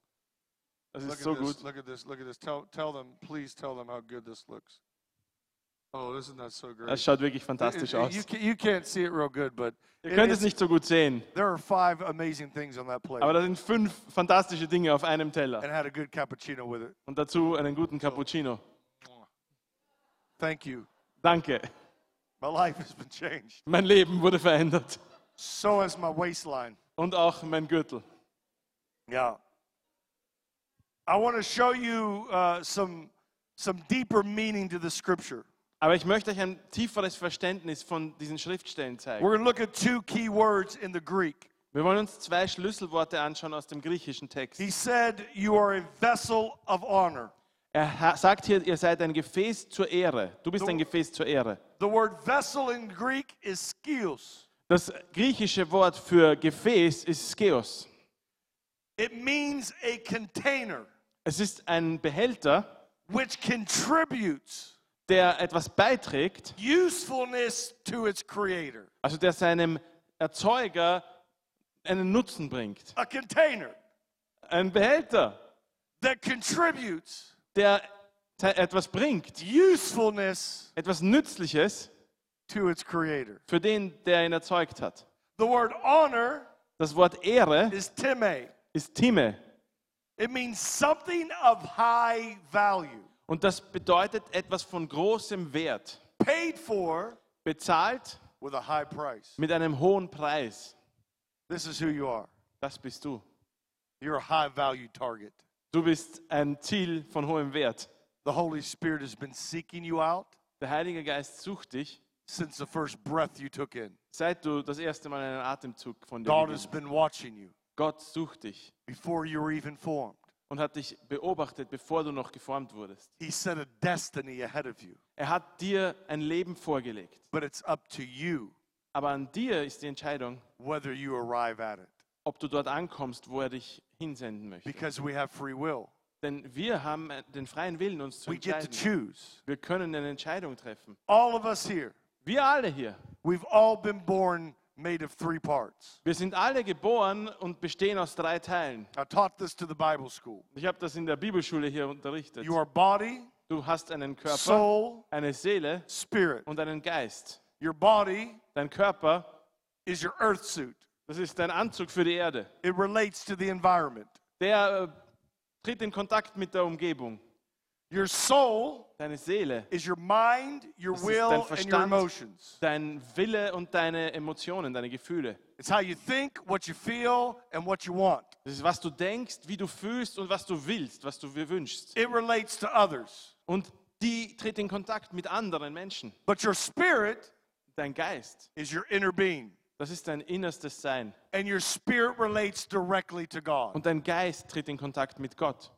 Das ist so gut. Look at this. Look at this. Tell tell them, please tell them how good this looks. Oh, isn't that so great? Das schaut wirklich fantastisch aus. you, can, you can't see it real good, but Ihr könnt es nicht so gut sehen, there are five amazing things on that plate. aber da sind fünf fantastische Dinge auf einem Teller. and had a good cappuccino with it. Und dazu einen guten Cappuccino. Thank you. Danke. My life has been changed. Mein Leben wurde verändert. So is my waistline. Und auch mein Gürtel. Yeah. I want to show you uh, some some deeper meaning to the scripture. Aber ich möchte euch ein tieferes Verständnis von diesen Schriftstellen zeigen. We're going to look at two key words in the Greek. Wir wollen uns zwei Schlüsselworte anschauen aus dem griechischen Text. He said, "You are a vessel of honor." Er sagt hier, ihr seid ein Gefäß zur Ehre. Du bist ein Gefäß zur Ehre. The word vessel in Greek is skios. Das griechische Wort für Gefäß ist Skeos. It means a container Es ist ein Behälter, which contributes der etwas beiträgt, usefulness to its creator. also der seinem Erzeuger einen Nutzen bringt. a container Ein Behälter, that contributes der te- etwas bringt, usefulness etwas Nützliches to its creator. für den, der ihn erzeugt hat. The word honor Das Wort Ehre is time. ist Time It means something of high value, und das bedeutet etwas von großem Wert. paid for Bezahlt with a high price. mit einem hohen Preis. This is who you are. Das bist du. You're a high value target. Du bist ein Ziel von hohem Wert. The Holy Spirit has been seeking you out Der Heilige Geist sucht dich, since the first breath you took in. seit du das erste Mal einen Atemzug von dir God has hast. been watching you Gott sucht dich before you were even formed. und hat dich beobachtet, bevor du noch geformt wurdest. He set a destiny ahead of you, Er hat dir ein Leben vorgelegt. but it's up to you Aber an dir ist die Entscheidung, whether you arrive at it ob du dort ankommst, wo er dich hinsenden möchte. because we have free will. Denn wir haben den freien Willen, uns zu We get to entscheiden. choose. Wir können eine Entscheidung treffen. All of us here, Wir alle hier. we've all been born made of three parts. Wir sind alle geboren und bestehen aus drei Teilen. I taught this to the Bible school. Ich habe das in der Bibelschule hier unterrichtet. You are body, Du hast einen Körper, soul, eine Seele spirit. und einen Geist. Your body Dein Körper, is your earth suit. das ist dein Anzug für die Erde. It relates to the environment. Der äh, tritt in Kontakt mit der Umgebung. Your soul Deine Seele, is your mind, your Das will, dein and your emotions. dein Wille und deine Emotionen, deine Gefühle. It's how you think, what you feel, and what you want. Das ist, was du denkst, wie du fühlst und was du willst, was du wünschst. It relates to others. Und die tritt in Kontakt mit anderen Menschen. But your spirit Dein Geist, is your inner being. das ist dein innerstes Sein. And your spirit relates directly to God. Und dein Geist tritt in Kontakt mit Gott.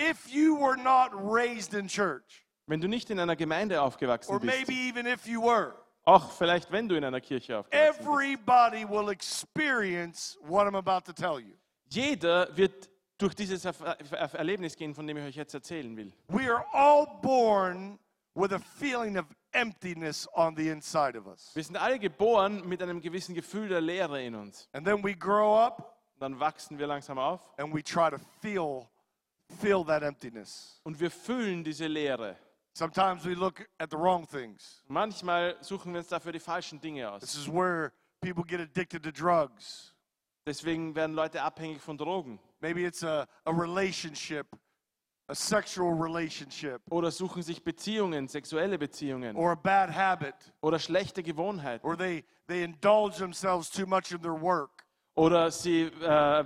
If you were not raised in church, Wenn du nicht in einer Gemeinde aufgewachsen or bist, maybe even if you were, auch vielleicht wenn du in einer Kirche aufgewachsen bist, everybody will experience what I'm about to tell you. jeder wird durch dieses Erlebnis gehen, von dem ich euch jetzt erzählen will. We are all born with a feeling of emptiness on the inside of us. Wir sind alle geboren mit einem gewissen Gefühl der Leere in uns. And then we grow up Dann wachsen wir langsam auf and we try to feel feel that emptiness. und wir füllen diese Leere. Sometimes we look at the wrong things. Manchmal suchen wir uns dafür die falschen Dinge This aus. is where people get addicted to drugs. Deswegen werden Leute abhängig von Drogen Maybe it's a, a relationship, a sexual relationship, oder suchen sich Beziehungen, sexuelle Beziehungen or a bad habit, oder schlechte Gewohnheiten or they, they indulge themselves too much in their work. Oder sie äh,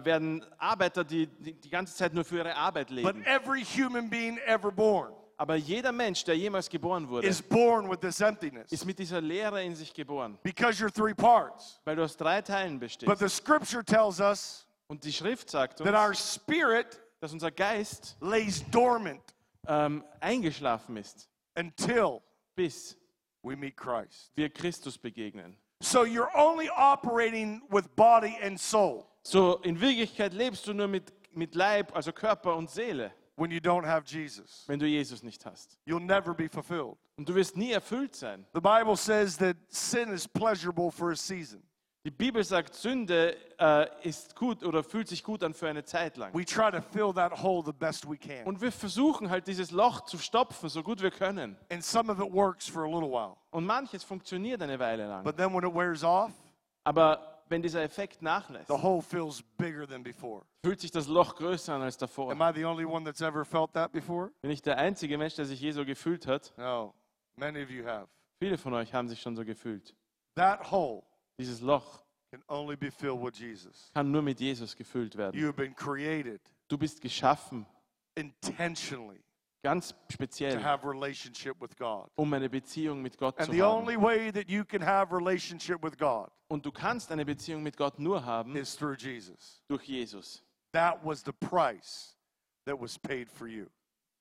werden Arbeiter, die, die die ganze Zeit nur für ihre Arbeit But leben. every human being ever born Aber jeder Mensch, der jemals geboren wurde, is born with this emptiness ist mit dieser Leere in sich geboren, because you're three parts. weil du aus drei Teilen But bestehst. the scripture tells us Und die Schrift sagt that our uns, spirit dass unser Geist lays dormant ähm, eingeschlafen ist, until bis we meet Christ. wir Christus begegnen. So you're only operating with body and soul So in Wirklichkeit lebst du nur mit, mit Leib, also Körper und Seele, when you don't have Jesus. wenn du Jesus nicht hast. You'll never be fulfilled. Und du wirst nie erfüllt sein. The Bible says that sin is pleasurable for a season. Die Bibel sagt, Sünde äh, ist gut oder fühlt sich gut an für eine Zeit lang. We try to fill that hole the best we can. Und wir versuchen halt dieses Loch zu stopfen, so gut wir können. And some of it works for a little while. Und manches funktioniert eine Weile lang. But then when it wears off, Aber wenn dieser Effekt nachlässt, the hole feels bigger than before. fühlt sich das Loch größer an als davor. Am I the only one that's ever felt that before? Bin ich der einzige Mensch, der sich je so gefühlt hat? No, many of you have. Viele von euch haben sich schon so gefühlt. That hole Dieses Loch can only be filled with Jesus. kann nur mit Jesus gefüllt werden. You have been created Du bist geschaffen, intentionally ganz to speziell, have relationship with God. um eine Beziehung mit Gott And zu the haben. only way that you can have relationship with God Und du kannst eine Beziehung mit Gott nur haben is through Jesus. durch Jesus. That was the price that was paid for you.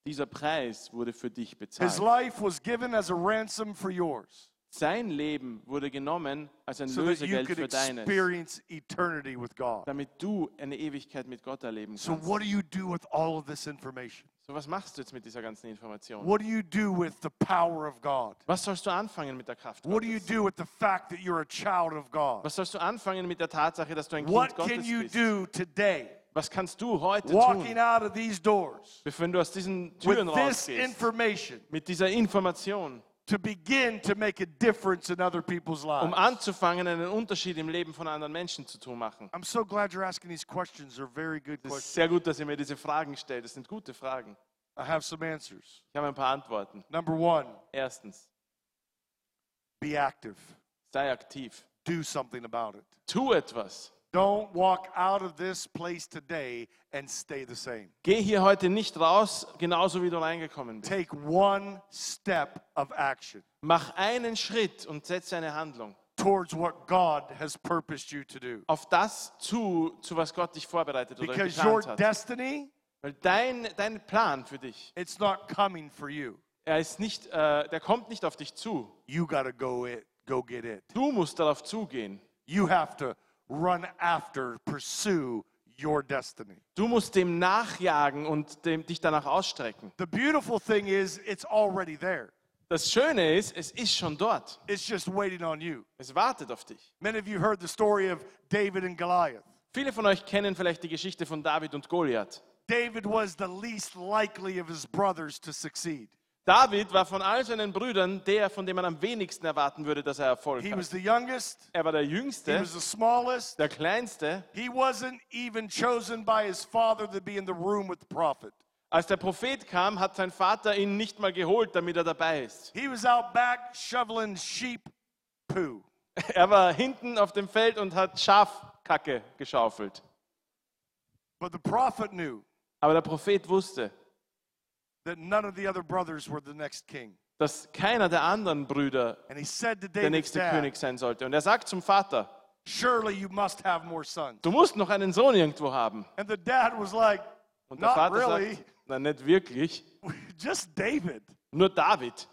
Dieser Preis wurde für dich His bezahlt. life was given as a ransom for yours. Sein Leben wurde genommen als ein so Lösegeld für deines, experience eternity with God. damit du eine Ewigkeit mit Gott erleben So, kannst. what do you do with all of this information? So, was machst du jetzt mit dieser ganzen Information? What do you do with the power of God? Was sollst du anfangen mit der Kraft What do you Gottes? do with the fact that you're a child of God? Was sollst du anfangen mit der Tatsache, dass du ein Kind What can Gottes you bist? do today, Was kannst du heute walking tun, out of these doors bevor du aus diesen with Türen this rausgehst? information Mit dieser Information, to begin to make a difference in other people's lives. um lives? anzufangen, einen Unterschied im Leben von anderen Menschen zu tun machen. I'm so glad you're asking these questions. They're very good Es ist questions. sehr gut, dass ihr mir diese Fragen stellt. Das sind gute Fragen. I have some answers. Ich habe ein paar Antworten. Number one, Erstens, be active. sei aktiv. Do something about it. Tu etwas. Don't walk out of this place today and stay the same. Geh hier heute nicht raus, genauso wie du reingekommen bist. Take one step of action Mach einen Schritt und setze eine Handlung towards what God has purposed you to do. auf das zu, zu was Gott dich vorbereitet oder Because your geplant hat. destiny, Weil dein, dein Plan für dich, it's not coming for you. er ist nicht, äh, der kommt nicht auf dich zu. You got to go it, go get it. Du musst darauf zugehen. You have to run after, pursue your destiny. Du musst dem nachjagen und dem, dich danach ausstrecken. The beautiful thing is it's already there. Das Schöne ist, es ist schon dort. It's just waiting on you. Es wartet auf dich. Many of you heard the story of David and Goliath. Viele von euch kennen vielleicht die Geschichte von David und Goliath. David was the least likely of his brothers to succeed. David war von all seinen Brüdern der, von dem man am wenigsten erwarten würde, dass er Erfolg He was hat. the youngest, Er war der he Jüngste, was the smallest. der Kleinste. He wasn't even chosen by his father to be in the room with the prophet. Als der Prophet kam, hat sein Vater ihn nicht mal geholt, damit er dabei ist. He was out back shoveling sheep poo. [LAUGHS] Er war hinten auf dem Feld und hat Schafkacke geschaufelt. But the prophet knew Aber der Prophet wusste, that none of the other brothers were the next king. dass keiner der anderen Brüder der nächste dad, König sein sollte. Und er sagt zum Vater, Surely you must have more sons. du musst noch einen Sohn irgendwo haben. And the dad was like, Und der Vater really, sagt, na nicht wirklich, [LAUGHS] just David. nur David.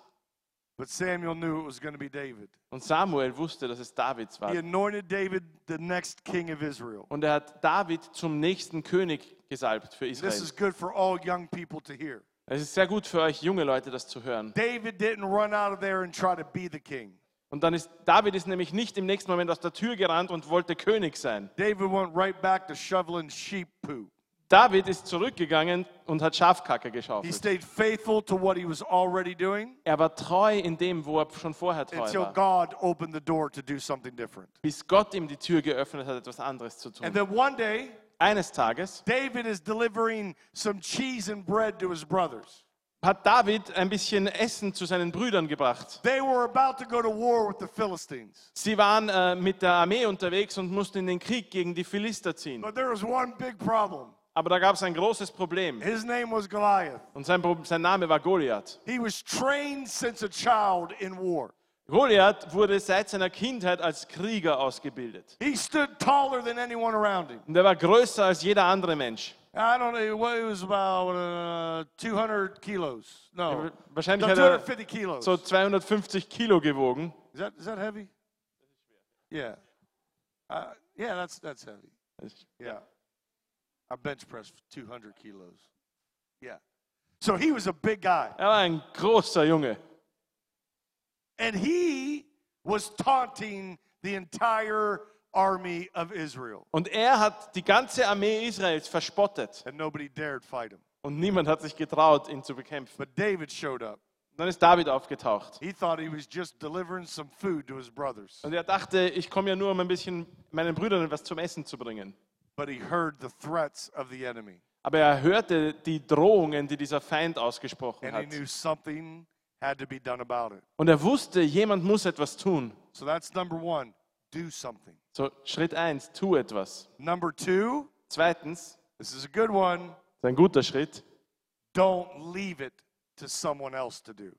But Samuel knew it was going to be David. Und Samuel wusste, dass es Davids war. He anointed David the next king of Israel. Und er hat David zum nächsten König gesalbt für This Israel. is good for all young people to hear. Es ist sehr gut für euch junge Leute, das zu hören. David didn't run out of there and try to be the king. Und dann ist David ist nämlich nicht im nächsten Moment aus der Tür gerannt und wollte König sein. David went right back to shoveling sheep poo. David ist zurückgegangen und hat Schafkacke He geschaufelt. stayed faithful to what he was already doing Er war treu in dem, wo er schon vorher treu until war, God opened the door to do something different. bis Gott ihm die Tür geöffnet hat, etwas anderes zu And tun. then one day, Eines Tages David is delivering some cheese and bread to his brothers. hat David ein bisschen Essen zu seinen Brüdern gebracht. They were about to go to war with the Philistines. Sie waren äh, mit der Armee unterwegs und mussten in den Krieg gegen die Philister ziehen. But there was one big problem. Aber da gab es ein großes Problem. His name was Goliath. Und sein, Pro- sein Name war Goliath. He was trained since a child in war. Goliath wurde seit seiner Kindheit als Krieger ausgebildet. He stood taller than anyone around him. Und er war größer als jeder andere Mensch. I don't know, what it was about uh, 200 kilos. No, Wahrscheinlich no, hat er 250 kilos. so 250 Kilo gewogen. Is that, is that heavy? Yeah. Uh, yeah, that's, that's heavy. Yeah. I bench press 200 kilos. Yeah. So he was a big guy. Er war ein großer Junge. And he was taunting the entire army of Israel. Und er hat die ganze Armee Israels verspottet. And nobody dared fight him. Und niemand hat sich getraut, ihn zu bekämpfen. But David showed up. Dann ist David aufgetaucht. He thought he was just delivering some food to his brothers. Und er dachte, ich komme ja nur, um ein bisschen meinen Brüdern etwas zum Essen zu bringen. But he heard the threats of the enemy. Aber er hörte die Drohungen, die dieser Feind ausgesprochen And he hat. knew something had to be done about it. Und er wusste, jemand muss etwas tun. So that's number one do something. So, Schritt eins, tu etwas. Number two, Zweitens, this is a good one ist ein guter Schritt, don't leave it to someone else to do.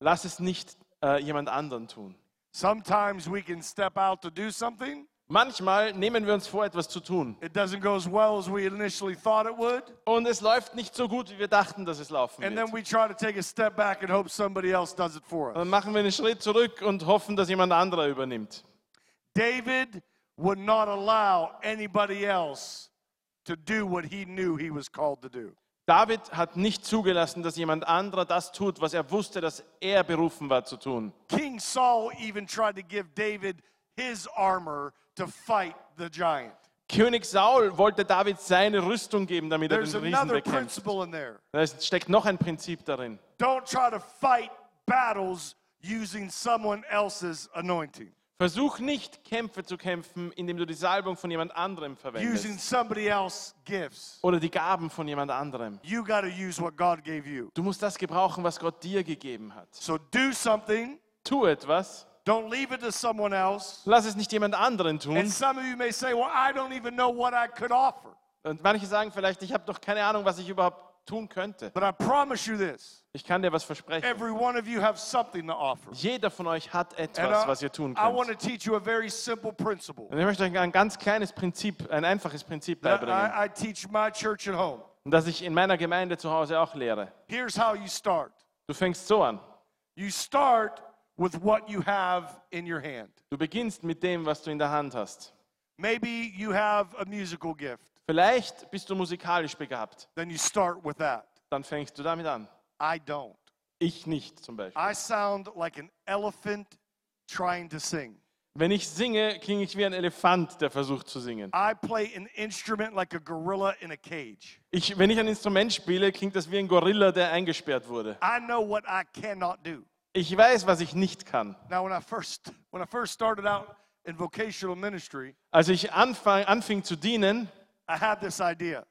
lass es nicht äh, jemand anderen tun. Sometimes we can step out to do something, Manchmal nehmen wir uns vor, etwas zu tun. It doesn't go as well as we initially thought it would. Und es läuft nicht so gut, wie wir dachten, dass es laufen And wird. then we try to take a step back and hope somebody else does it for Dann machen wir einen Schritt zurück und hoffen, dass jemand anderer übernimmt. David would not allow anybody else to do what he knew he was called to do. David hat nicht zugelassen, dass jemand anderer das tut, was er wusste, dass er berufen war zu tun. King Saul even tried to give David his armor to fight the giant. König Saul wollte David seine Rüstung geben, damit er There's den Riesen bekämpft. Da steckt noch ein Prinzip darin. Don't try to fight battles using someone else's anointing, Versuch nicht, Kämpfe zu kämpfen, indem du die Salbung von jemand anderem using verwendest somebody else's gifts. oder die Gaben von jemand anderem. You use what God gave you. Du musst das gebrauchen, was Gott dir gegeben hat. So do something. Tu etwas, Don't leave it to someone else. lass es nicht jemand anderen tun. And some of you may say, well, I don't even know what I could offer. Und manche sagen vielleicht, ich habe doch keine Ahnung, was ich überhaupt tun könnte. But I promise you this Ich kann dir was versprechen. every one of you have something to offer. Jeder von euch hat etwas, I, was ihr tun I want könnt. to teach you a very simple principle Und ich möchte euch ein ganz kleines Prinzip, ein einfaches Prinzip beibringen. I, I teach my church at home. Und das ich in meiner Gemeinde zu Hause auch lehre. Here's how you start Du fängst so an. you start with what you have in your hand. Du beginnst mit dem, was du in der Hand hast. Maybe you have a musical gift, Vielleicht bist du musikalisch begabt. then you start with that. Dann fängst du damit an. I don't. Ich nicht zum Beispiel. I sound like an elephant trying to sing. Wenn ich singe, klinge ich wie ein Elefant, der versucht zu singen. I play an instrument like a gorilla in a cage. Ich, wenn ich ein Instrument spiele, klingt das wie ein Gorilla, der eingesperrt wurde. Ich weiß, was ich nicht kann. Now, when I first when I first started out in vocational ministry, Als ich anfang, anfing zu dienen, I had this idea.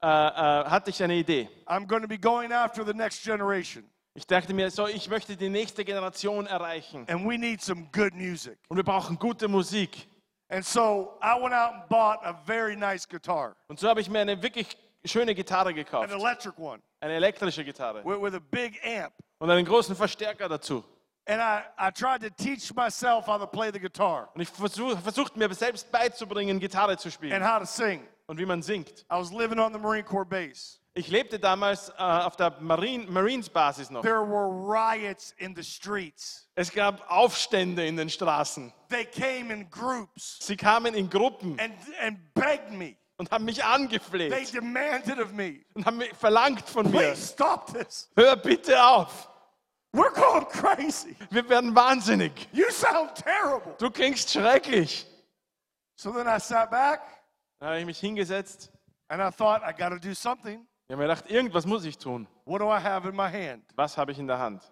äh, äh, hatte ich eine Idee. I'm going to be going after the next generation, Ich dachte mir, so, ich möchte die nächste Generation erreichen. and we need some good music. Und wir brauchen gute Musik. And so I went out and bought a very nice guitar, Und so habe ich mir eine wirklich schöne Gitarre an gekauft. electric one Eine elektrische Gitarre. with, with a big amp. Und einen großen Verstärker dazu. And I, I tried to teach myself how to play the guitar Und ich versuch, versuchte mir selbst beizubringen, Gitarre zu and spielen how to sing. und wie man singt. I was living on the Marine Corps base. Ich lebte damals äh, auf der Marine, Marines Basis noch. There were riots in the streets. Es gab Aufstände in den Straßen. They came in groups Sie kamen in Gruppen and, and begged me. Und haben mich They angefleht demanded of me, und haben mich verlangt von mir, please stop this. hör bitte auf. We're going crazy. Wir werden wahnsinnig. You sound terrible. Du klingst schrecklich. So then I sat back Da habe ich mich hingesetzt. and I thought, I got to do something. Ich habe mir gedacht, irgendwas muss ich tun. What do I have in my hand? Was habe ich in der Hand?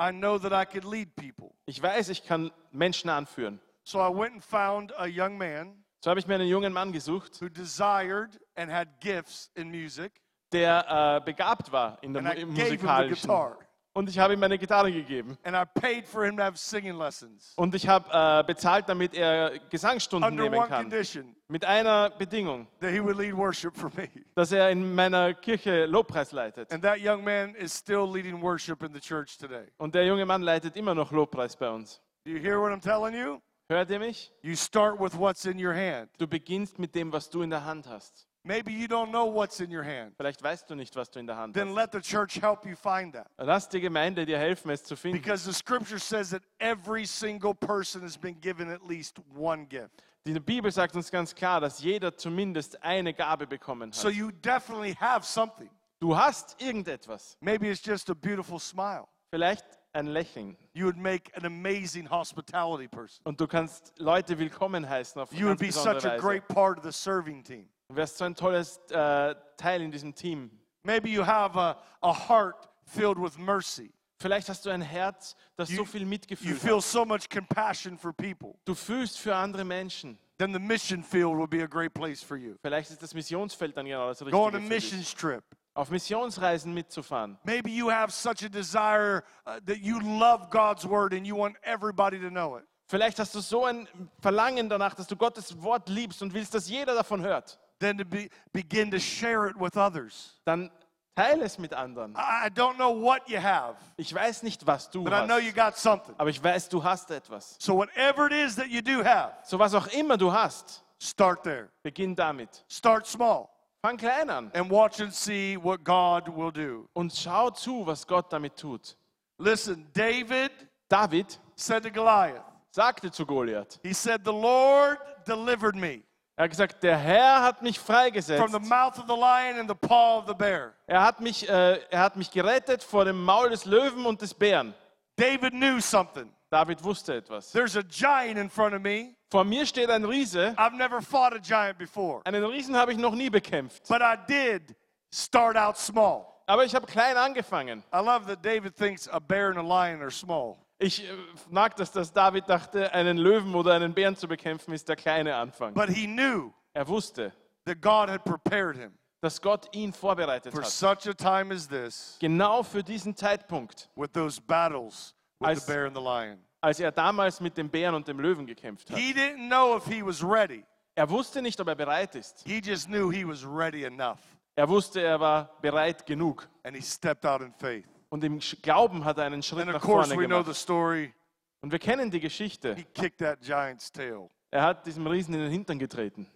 I know that I could lead people. Ich weiß, ich kann Menschen anführen. So I went and found a young man So habe ich mir einen jungen Mann gesucht, who desired and had gifts in music, der äh, begabt war in der, and I Mu- im gave him the musikalischen. guitar. Und ich habe ihm eine Gitarre gegeben. And I paid for him to have singing lessons Und ich habe äh, bezahlt, damit er Gesangsstunden under nehmen one kann. condition Mit einer Bedingung, that he would lead worship for me. dass er in meiner Kirche Lobpreis leitet. And that young man is still leading worship in the church today. Und der junge Mann leitet immer noch Lobpreis bei uns. Do you hear what I'm telling you? Hört ihr mich? You start with what's in your hand. Du beginnst mit dem, was du in der Hand hast. Maybe you don't know what's in your hand. Vielleicht weißt du nicht, was du in der Hand Then hast. let the church help you find that. Lass die Gemeinde dir helfen, es zu finden. Because the scripture says that every single person has been given at least one gift. Die Bibel sagt uns ganz klar, dass jeder zumindest eine Gabe bekommen So hat. you definitely have something. Du hast irgendetwas. Maybe it's just a beautiful smile. Vielleicht ein Lächeln. You would make an amazing hospitality person. Und du kannst Leute willkommen heißen auf You would be such a great part of the serving team. Du wärst so ein tolles äh, Teil in diesem Team. Maybe you have a, a heart filled with mercy. Vielleicht hast du ein Herz, das You- so viel You Mitgefühl feel hat. so much compassion for people. Du fühlst für andere Menschen. Then the mission field will be a great place for you. Vielleicht ist das Missionsfeld dann genau das Go on a Richtige für dich. missions trip. Auf Missionsreisen mitzufahren. Maybe you have such a desire uh, that you love God's word and you want everybody to know it. Vielleicht hast du so ein Verlangen danach, dass du Gottes Wort liebst und willst, dass jeder davon hört. Then to be, begin to share it with others. Dann Teile es mit anderen. I don't know what you have, Ich weiß nicht, was du but I know you hast, got something. aber ich weiß, du hast etwas. So, whatever it is that you do have, So was auch immer du hast, start there. beginn damit. Start small Fang klein an and watch and see what God will do. und schau zu, was Gott damit tut. Listen, David David said to Goliath, sagte zu Goliath, He said, The Lord delivered me er hat gesagt, der Herr hat mich freigesetzt. from the mouth of the lion and the paw of the bear. Er hat mich, äh, er hat mich gerettet vor dem Maul des Löwen und des Bären. David knew something. David wusste etwas. There's a giant in front of me. Vor mir steht ein Riese. I've never fought a giant before, Einen Riesen habe ich noch nie bekämpft. but I did start out small. Aber ich habe klein angefangen. I love that David thinks a bear and a lion are small. Ich äh, mag das, dass David dachte, einen Löwen oder einen Bären zu bekämpfen, ist der kleine Anfang. But he knew Er wusste, that God had prepared him dass Gott ihn vorbereitet for hat. such a time as this Genau für diesen Zeitpunkt, with those battles with Als- the bear and the lion. Als er damals mit dem Bären und dem Löwen gekämpft hat. He didn't know if he was ready. Er wusste nicht, ob er bereit ist. He just knew he was ready enough. Er wusste, er war bereit genug. And he stepped out in faith. Und im Glauben hat er einen Schritt And nach vorne we know the gemacht. story. Und wir kennen die Geschichte. He kicked that giant's tail. Er hat diesem Riesen in den Hintern getreten.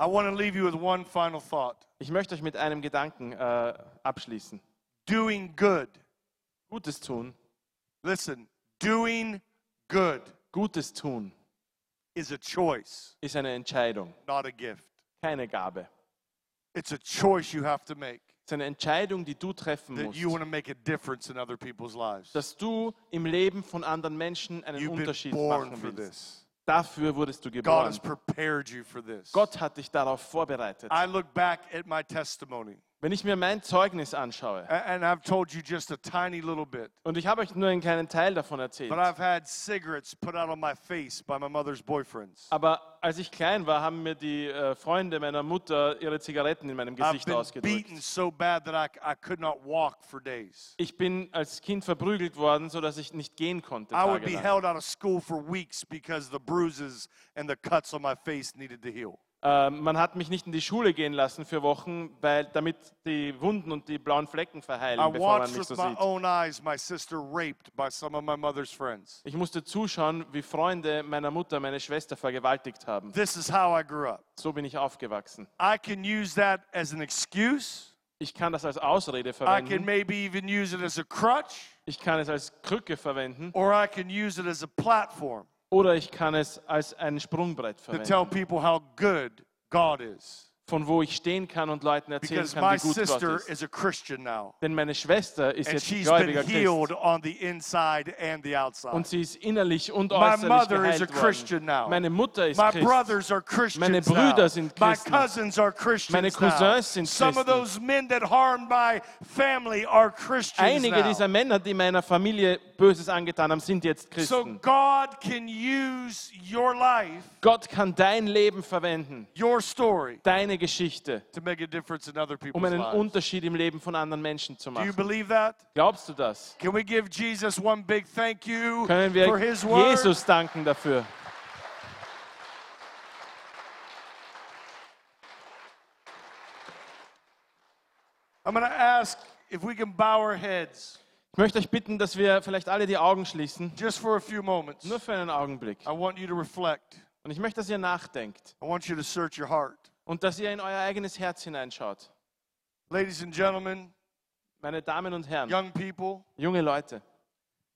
I want to leave you with one final thought Ich möchte euch mit einem Gedanken äh, abschließen. doing good. Gutes tun, Listen, doing good Gutes tun is a choice, ist eine Entscheidung, not a gift. keine Gabe. It's a choice you have to make Es ist eine Entscheidung, die du treffen that musst. you want to make a difference in other people's lives. Dass du im Leben von anderen Menschen einen You've been Unterschied born machen for willst. this. Dafür wurdest du God geboren. has prepared you for this. Gott hat dich darauf vorbereitet. I look back at my testimony, Wenn ich mir mein Zeugnis anschaue, and I've told you just a tiny little bit, und ich habe euch nur einen kleinen Teil davon erzählt, but I've had cigarettes put out on my face by my mother's boyfriends. aber als ich klein war, haben mir die äh, Freunde meiner Mutter ihre Zigaretten in meinem I've Gesicht been ausgedrückt. beaten so bad that I, I could not walk for days. Ich bin als Kind verprügelt worden, sodass ich nicht gehen konnte. I would be tagelang. held out of school for weeks because the bruises and the cuts on my face needed to heal. Äh, man hat mich nicht in die Schule gehen lassen für Wochen, weil, damit die Wunden und die blauen Flecken I verheilen, bevor man watched mich so my sieht. own eyes my sister raped by some of my mother's friends. Ich musste zuschauen, wie Freunde meiner Mutter meine Schwester vergewaltigt haben. This is how I grew up. So bin ich aufgewachsen. I can use that as an excuse. Ich kann das als Ausrede I can verwenden. maybe even use it as a crutch, Ich kann es als Krücke verwenden. or I can use it as a platform Oder ich kann es als ein Sprungbrett to tell verwenden. people how good God is. Von wo ich stehen kann und Leuten erzählen Because kann, my wie gut Gott sister ist. is a Christian now, Denn meine Schwester ist and jetzt she's been gläubiger healed Christ. on the inside and the outside. Und sie ist innerlich und My äußerlich mother is a geheilt Christian worden. now. Meine Mutter ist My Christ. brothers are Christians Meine now. Brüder sind My Christen. cousins are Christians Meine now. Cousins sind Some of Christen. those men that harmed my family are Christians Einige now. dieser Männer, die meiner Familie Böses angetan haben, sind jetzt So Christen. God can use your life, Gott kann dein Leben verwenden, your story, deine Geschichte, other people's um einen. Unterschied im Leben von anderen Menschen zu Do you machen. believe that? Glaubst du das? Can we give Jesus one big thank you Können wir for his word? Jesus danken dafür? I'm going to ask if we can bow our heads Ich möchte euch bitten, dass wir vielleicht alle die Augen schließen, just for a few moments. nur für einen Augenblick. I want you to reflect. Und ich möchte, dass ihr nachdenkt I want you to search your heart. Und dass ihr in euer eigenes Herz hineinschaut. Ladies and gentlemen, Meine Damen und Herren, young people, junge Leute,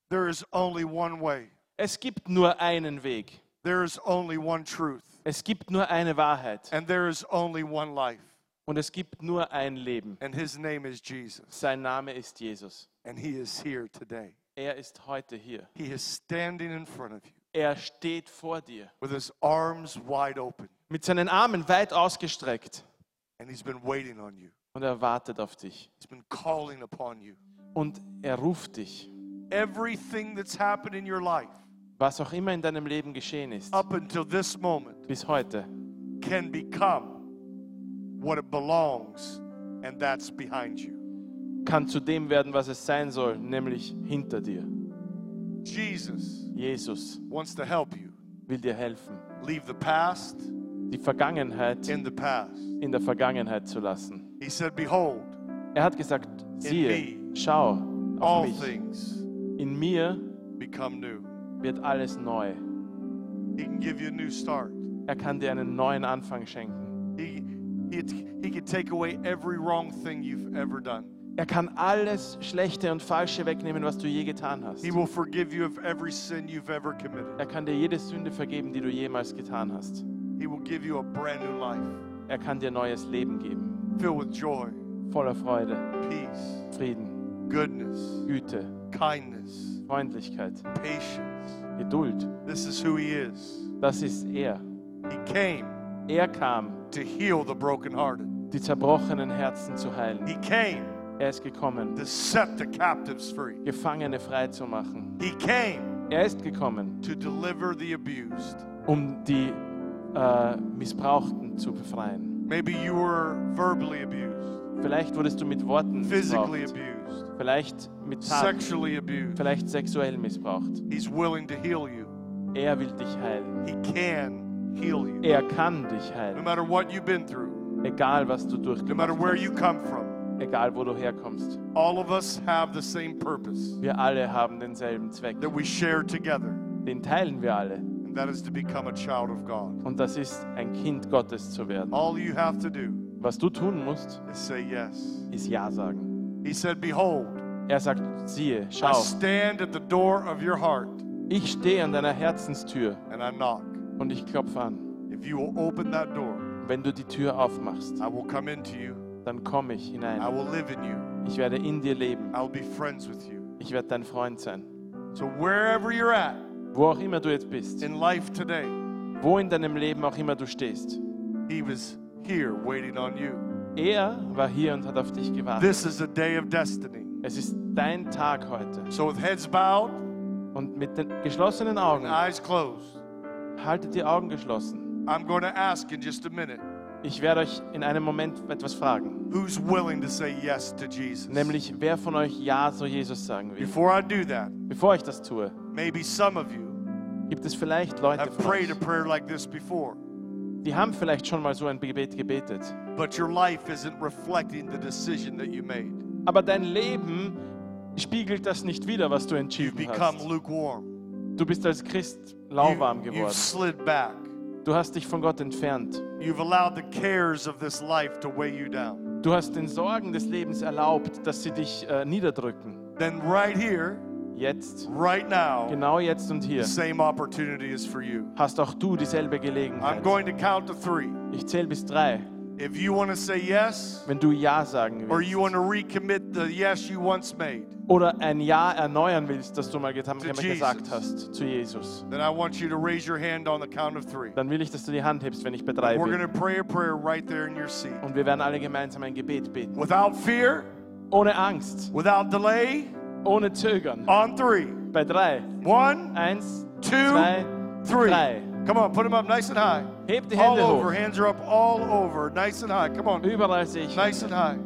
there is only one way. es gibt nur einen Weg. There is only one truth. Es gibt nur eine Wahrheit And there is only one life. und es gibt nur ein Leben. And his name is Jesus. Sein Name ist Jesus. And he is here today. Er ist heute hier. He is standing in front of you Er steht vor dir with his arms wide open. Mit seinen Armen weit ausgestreckt And he's been waiting on you. und er wartet auf dich. He's been calling upon you. Und er ruft dich. Everything that's happened in your life Was auch immer in deinem Leben geschehen ist, up until this moment bis heute, can become what it belongs, and that's behind you. kann zu dem werden, was es sein soll, nämlich hinter dir. Jesus Jesus wants to help you will dir helfen, leave the past die Vergangenheit in the past. in der Vergangenheit zu lassen. He said, Behold, Er hat gesagt, siehe, schau auf all mich. things In mir become new. wird alles neu. He can give you a new start. Er kann dir einen neuen Anfang schenken. Er kann alles Schlechte und Falsche wegnehmen, was du je getan hast. He will forgive you of every sin you've ever committed. Er kann dir jede Sünde vergeben, die du jemals getan hast. He will give you a brand new life Er kann dir neues Leben geben, filled with joy, voller Freude, peace, Frieden, goodness, Güte, kindness, Freundlichkeit, patience. Geduld. This is who he is. Das ist er. He came Er kam, to heal the brokenhearted. die zerbrochenen Herzen zu heilen. He came Er ist gekommen, to set the captives free. Gefangene frei zu machen. He came Er ist gekommen, to deliver the abused. um die äh, Missbrauchten zu befreien. Maybe you were verbally abused, Vielleicht wurdest du mit Worten physically missbraucht, abused, vielleicht mit Taten, sexually abused. vielleicht sexuell missbraucht. He's willing to heal you. Er will dich heilen. He can heal you. Er kann dich No heilen. matter what you've been through, Egal, was du no matter durchgemacht where you hast. come from, Egal, wo du herkommst. all of us have the same purpose Wir alle haben denselben Zweck. that we share together, Den teilen wir alle. That is to become a child of God. Und das ist, ein Kind Gottes zu werden. All you have to do Was du tun musst, is say yes. ist Ja sagen. He said, Behold, Er sagt, siehe, I schau, stand at the door of your heart ich stehe an deiner Herzenstür and I knock. und ich klopfe an. If you will open that door, Wenn du die Tür aufmachst, I will come into you. dann komme ich I hinein. will live in you. Ich werde in dir leben. I'll be friends with you. Ich werde dein Freund sein. So wherever you're at Wo auch immer du jetzt bist, in life today, wo in deinem Leben auch immer du stehst, he was here waiting on you. er war hier und hat auf dich gewartet. This is a day of destiny. Es ist dein Tag heute. So with heads bowed Und mit den geschlossenen and Augen, eyes closed, haltet die Augen geschlossen. I'm going to ask in just a minute Ich werde euch in einem Moment etwas fragen. who's willing to say yes to Jesus. Nämlich, wer von euch Ja zu Jesus sagen will. Before I do that, Bevor ich das tue, maybe some of you gibt es vielleicht Leute have prayed a euch, prayer like this before, die haben vielleicht schon mal so ein Gebet gebetet. but your life isn't reflecting the decision that you made. Aber dein Leben spiegelt das nicht wider, was du You've entschieden become hast. lukewarm. Du bist als Christ lauwarm You, you've geworden. slid back. Du hast dich von Gott entfernt. You've allowed the cares of this life to weigh you down. Du hast den Sorgen des Lebens erlaubt, dass sie dich äh, niederdrücken. Then, right here, Jetzt, right now, genau jetzt und the hier, same opportunity is for you. hast auch du dieselbe I'm Gelegenheit. going to count to three. Ich zähle bis drei. If you want to say yes, Wenn du Ja sagen or you want willst to recommit the yes you once made, oder ein Ja erneuern willst, das du mal gesagt Jesus. hast zu Jesus, then I want you to raise your hand on the count of three. dann will ich, dass du die Hand hebst, wenn ich bei drei We're going bin. to pray a prayer right there in your seat. Und wir werden alle gemeinsam ein Gebet beten. Without fear, Ohne Angst, without delay, ohne Zögern. on three. Bei drei. One, Eins, two, zwei, three. drei. Come on, put them up nice and high. Heb die Hände All over. hoch. Hands are up all over. Nice and high. Come on. Überall sehe ich Nice and high.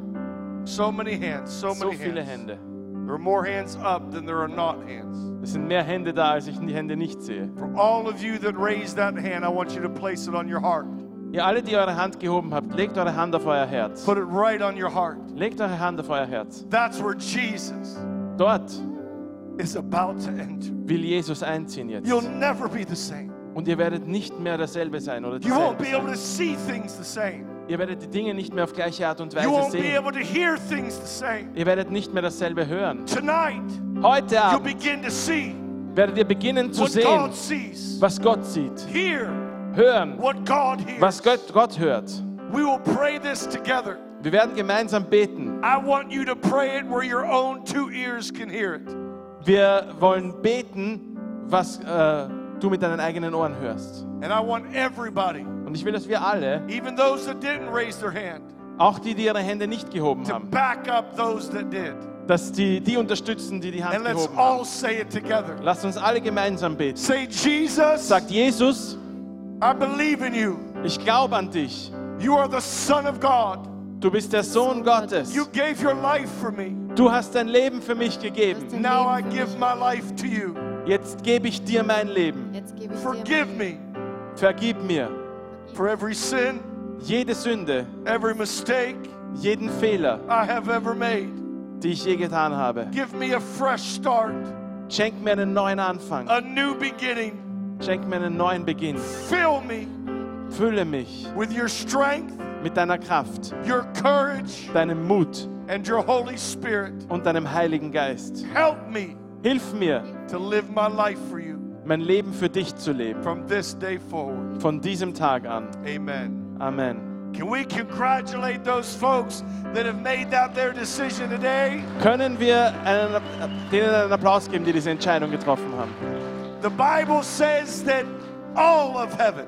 So many hands. So so many viele hands. Hände. There are more hands up than there are not hands. Es sind mehr Hände da, als ich die Hände nicht sehe. For all of you that raised that hand, I want you to place it on your heart. Ihr alle, die eure Hand gehoben habt, legt eure Hand auf euer Herz. Put it right on your heart. Legt eure Hand auf euer Herz. That's where Jesus Dort will Jesus einziehen jetzt. You'll never be the same. Und ihr werdet nicht mehr derselbe sein oder You won't dieselbe be able to sein. see things the same. Ihr werdet die Dinge nicht mehr auf gleiche Art und You Weise won't be sehen. able to hear things the same. Ihr werdet nicht mehr dasselbe hören. Tonight, Heute you'll Abend begin to see werdet ihr beginnen zu what sehen, God sees, was Gott sieht. hear Hören, what God hears. was Gott, Gott hört. We will pray this together. Wir werden gemeinsam beten. I want you to pray it where your own two ears can hear it. Wir wollen beten, was äh, du mit deinen eigenen Ohren hörst. And I want everybody, Und ich will, dass wir alle, even those that didn't raise their hand, auch die, die ihre Hände nicht gehoben to haben, back up those that did. dass die, die unterstützen, die die Hand And let's gehoben haben. all say it together. Lasst uns alle gemeinsam beten. Say, Jesus, Sagt Jesus, I believe in you. ich glaube an dich. You are the Son of God. Du bist der Sohn Gottes. You gave your life for me. Du hast dein Leben für mich gegeben. Now I give my life to you. Jetzt gebe ich dir mein Leben. Jetzt gebe ich Forgive dir mein me. Vergib mir for every sin, jede Sünde, every mistake, jeden Fehler, I have ever made. die ich je getan habe. Give me a fresh start, Schenk mir einen neuen Anfang. a new beginning. Schenk mir einen neuen Beginn. Fill me Fülle mich with your strength, mit deiner Kraft, your courage, deinem Mut and your Holy Spirit. und deinem Heiligen Geist. Help me Hilf mir, to live my life for you mein Leben für dich zu leben. from this day forward. Von diesem Tag an. Amen. Amen. Can we congratulate those folks that have made that their decision today? Können wir einen, denen einen Applaus geben, die diese Entscheidung getroffen haben? The Bible says that all of heaven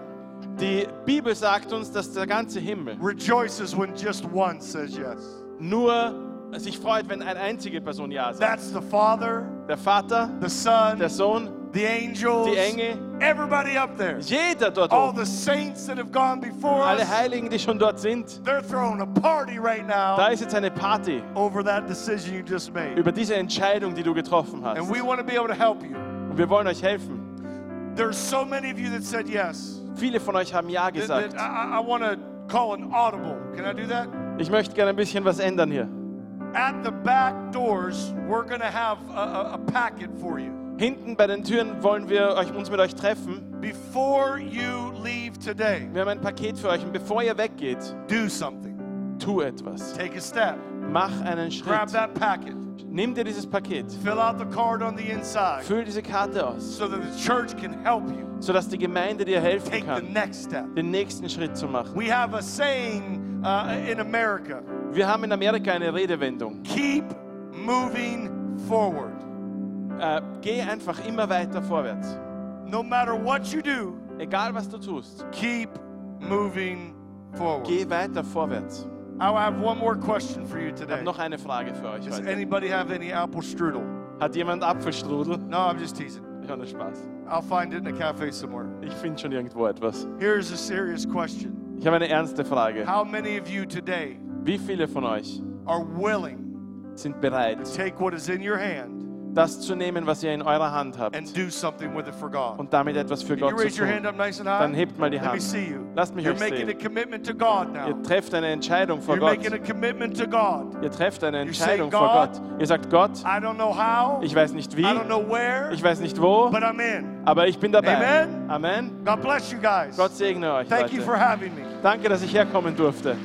Die Bibel sagt uns, dass der ganze Himmel rejoices when just one says yes. nur sich freut, wenn eine einzige Person Ja sagt. That's the Father, Der Vater, the Son, der Sohn, the angels, die Engel, everybody up there. jeder dort All oben. the saints that have gone before Alle Heiligen, die schon dort sind. they're throwing a party right Da now ist jetzt eine Party over that decision you just made. über diese Entscheidung, die du getroffen hast. And we want to be able to help you. Und wir wollen euch helfen. There's so many of you that said yes. Viele von euch haben Ja gesagt. Ich möchte gerne ein bisschen was ändern hier. At the back doors, we're going to have a, a, a packet for you. Hinten bei den Türen wollen wir euch, uns mit euch treffen. Before you leave today, Wir haben ein Paket für euch. Und bevor ihr weggeht, do something. tu etwas. Take a step. Mach einen Grab Schritt. that packet. Nimm dir dieses Paket. Fill out the card on the inside Füll diese Karte aus, so that the church can help you sodass die Gemeinde dir helfen kann, next step. den nächsten Schritt zu machen. We have a saying uh, in America Wir haben in Amerika eine Redewendung. keep moving forward. Äh, geh einfach immer weiter vorwärts. No matter what you do, Egal was du tust, keep moving forward. geh weiter vorwärts. I have one more question for you Ich habe today. noch eine Frage für euch Does heute. anybody have any apple strudel? Hat jemand Apfelstrudel? No, I'm just teasing. Ich habe Spaß. I'll find it in a cafe somewhere. Ich finde schon irgendwo etwas. Here's a serious question. Ich habe eine ernste Frage. How many of you today Wie viele von euch are willing sind bereit, to take what is in your hand das zu nehmen, was ihr in eurer Hand habt and do something with it for God? und damit etwas für Gott zu raise your hand tun? up nice and high? Dann hebt mal die Let me Hand. see you. Lasst mich You're euch making a sehen. commitment to God now. Ihr trefft eine Entscheidung vor You're Gott. making a commitment to God. Ihr trefft eine You say, Entscheidung vor "God, Gott. Ihr sagt Gott, I don't know how. ich weiß nicht wie, I don't know where. ich weiß nicht wo, But I'm in. aber ich bin dabei. Amen. Amen. God bless you guys. Gott segne euch. Thank you for Leute. having me. Danke, dass ich herkommen durfte.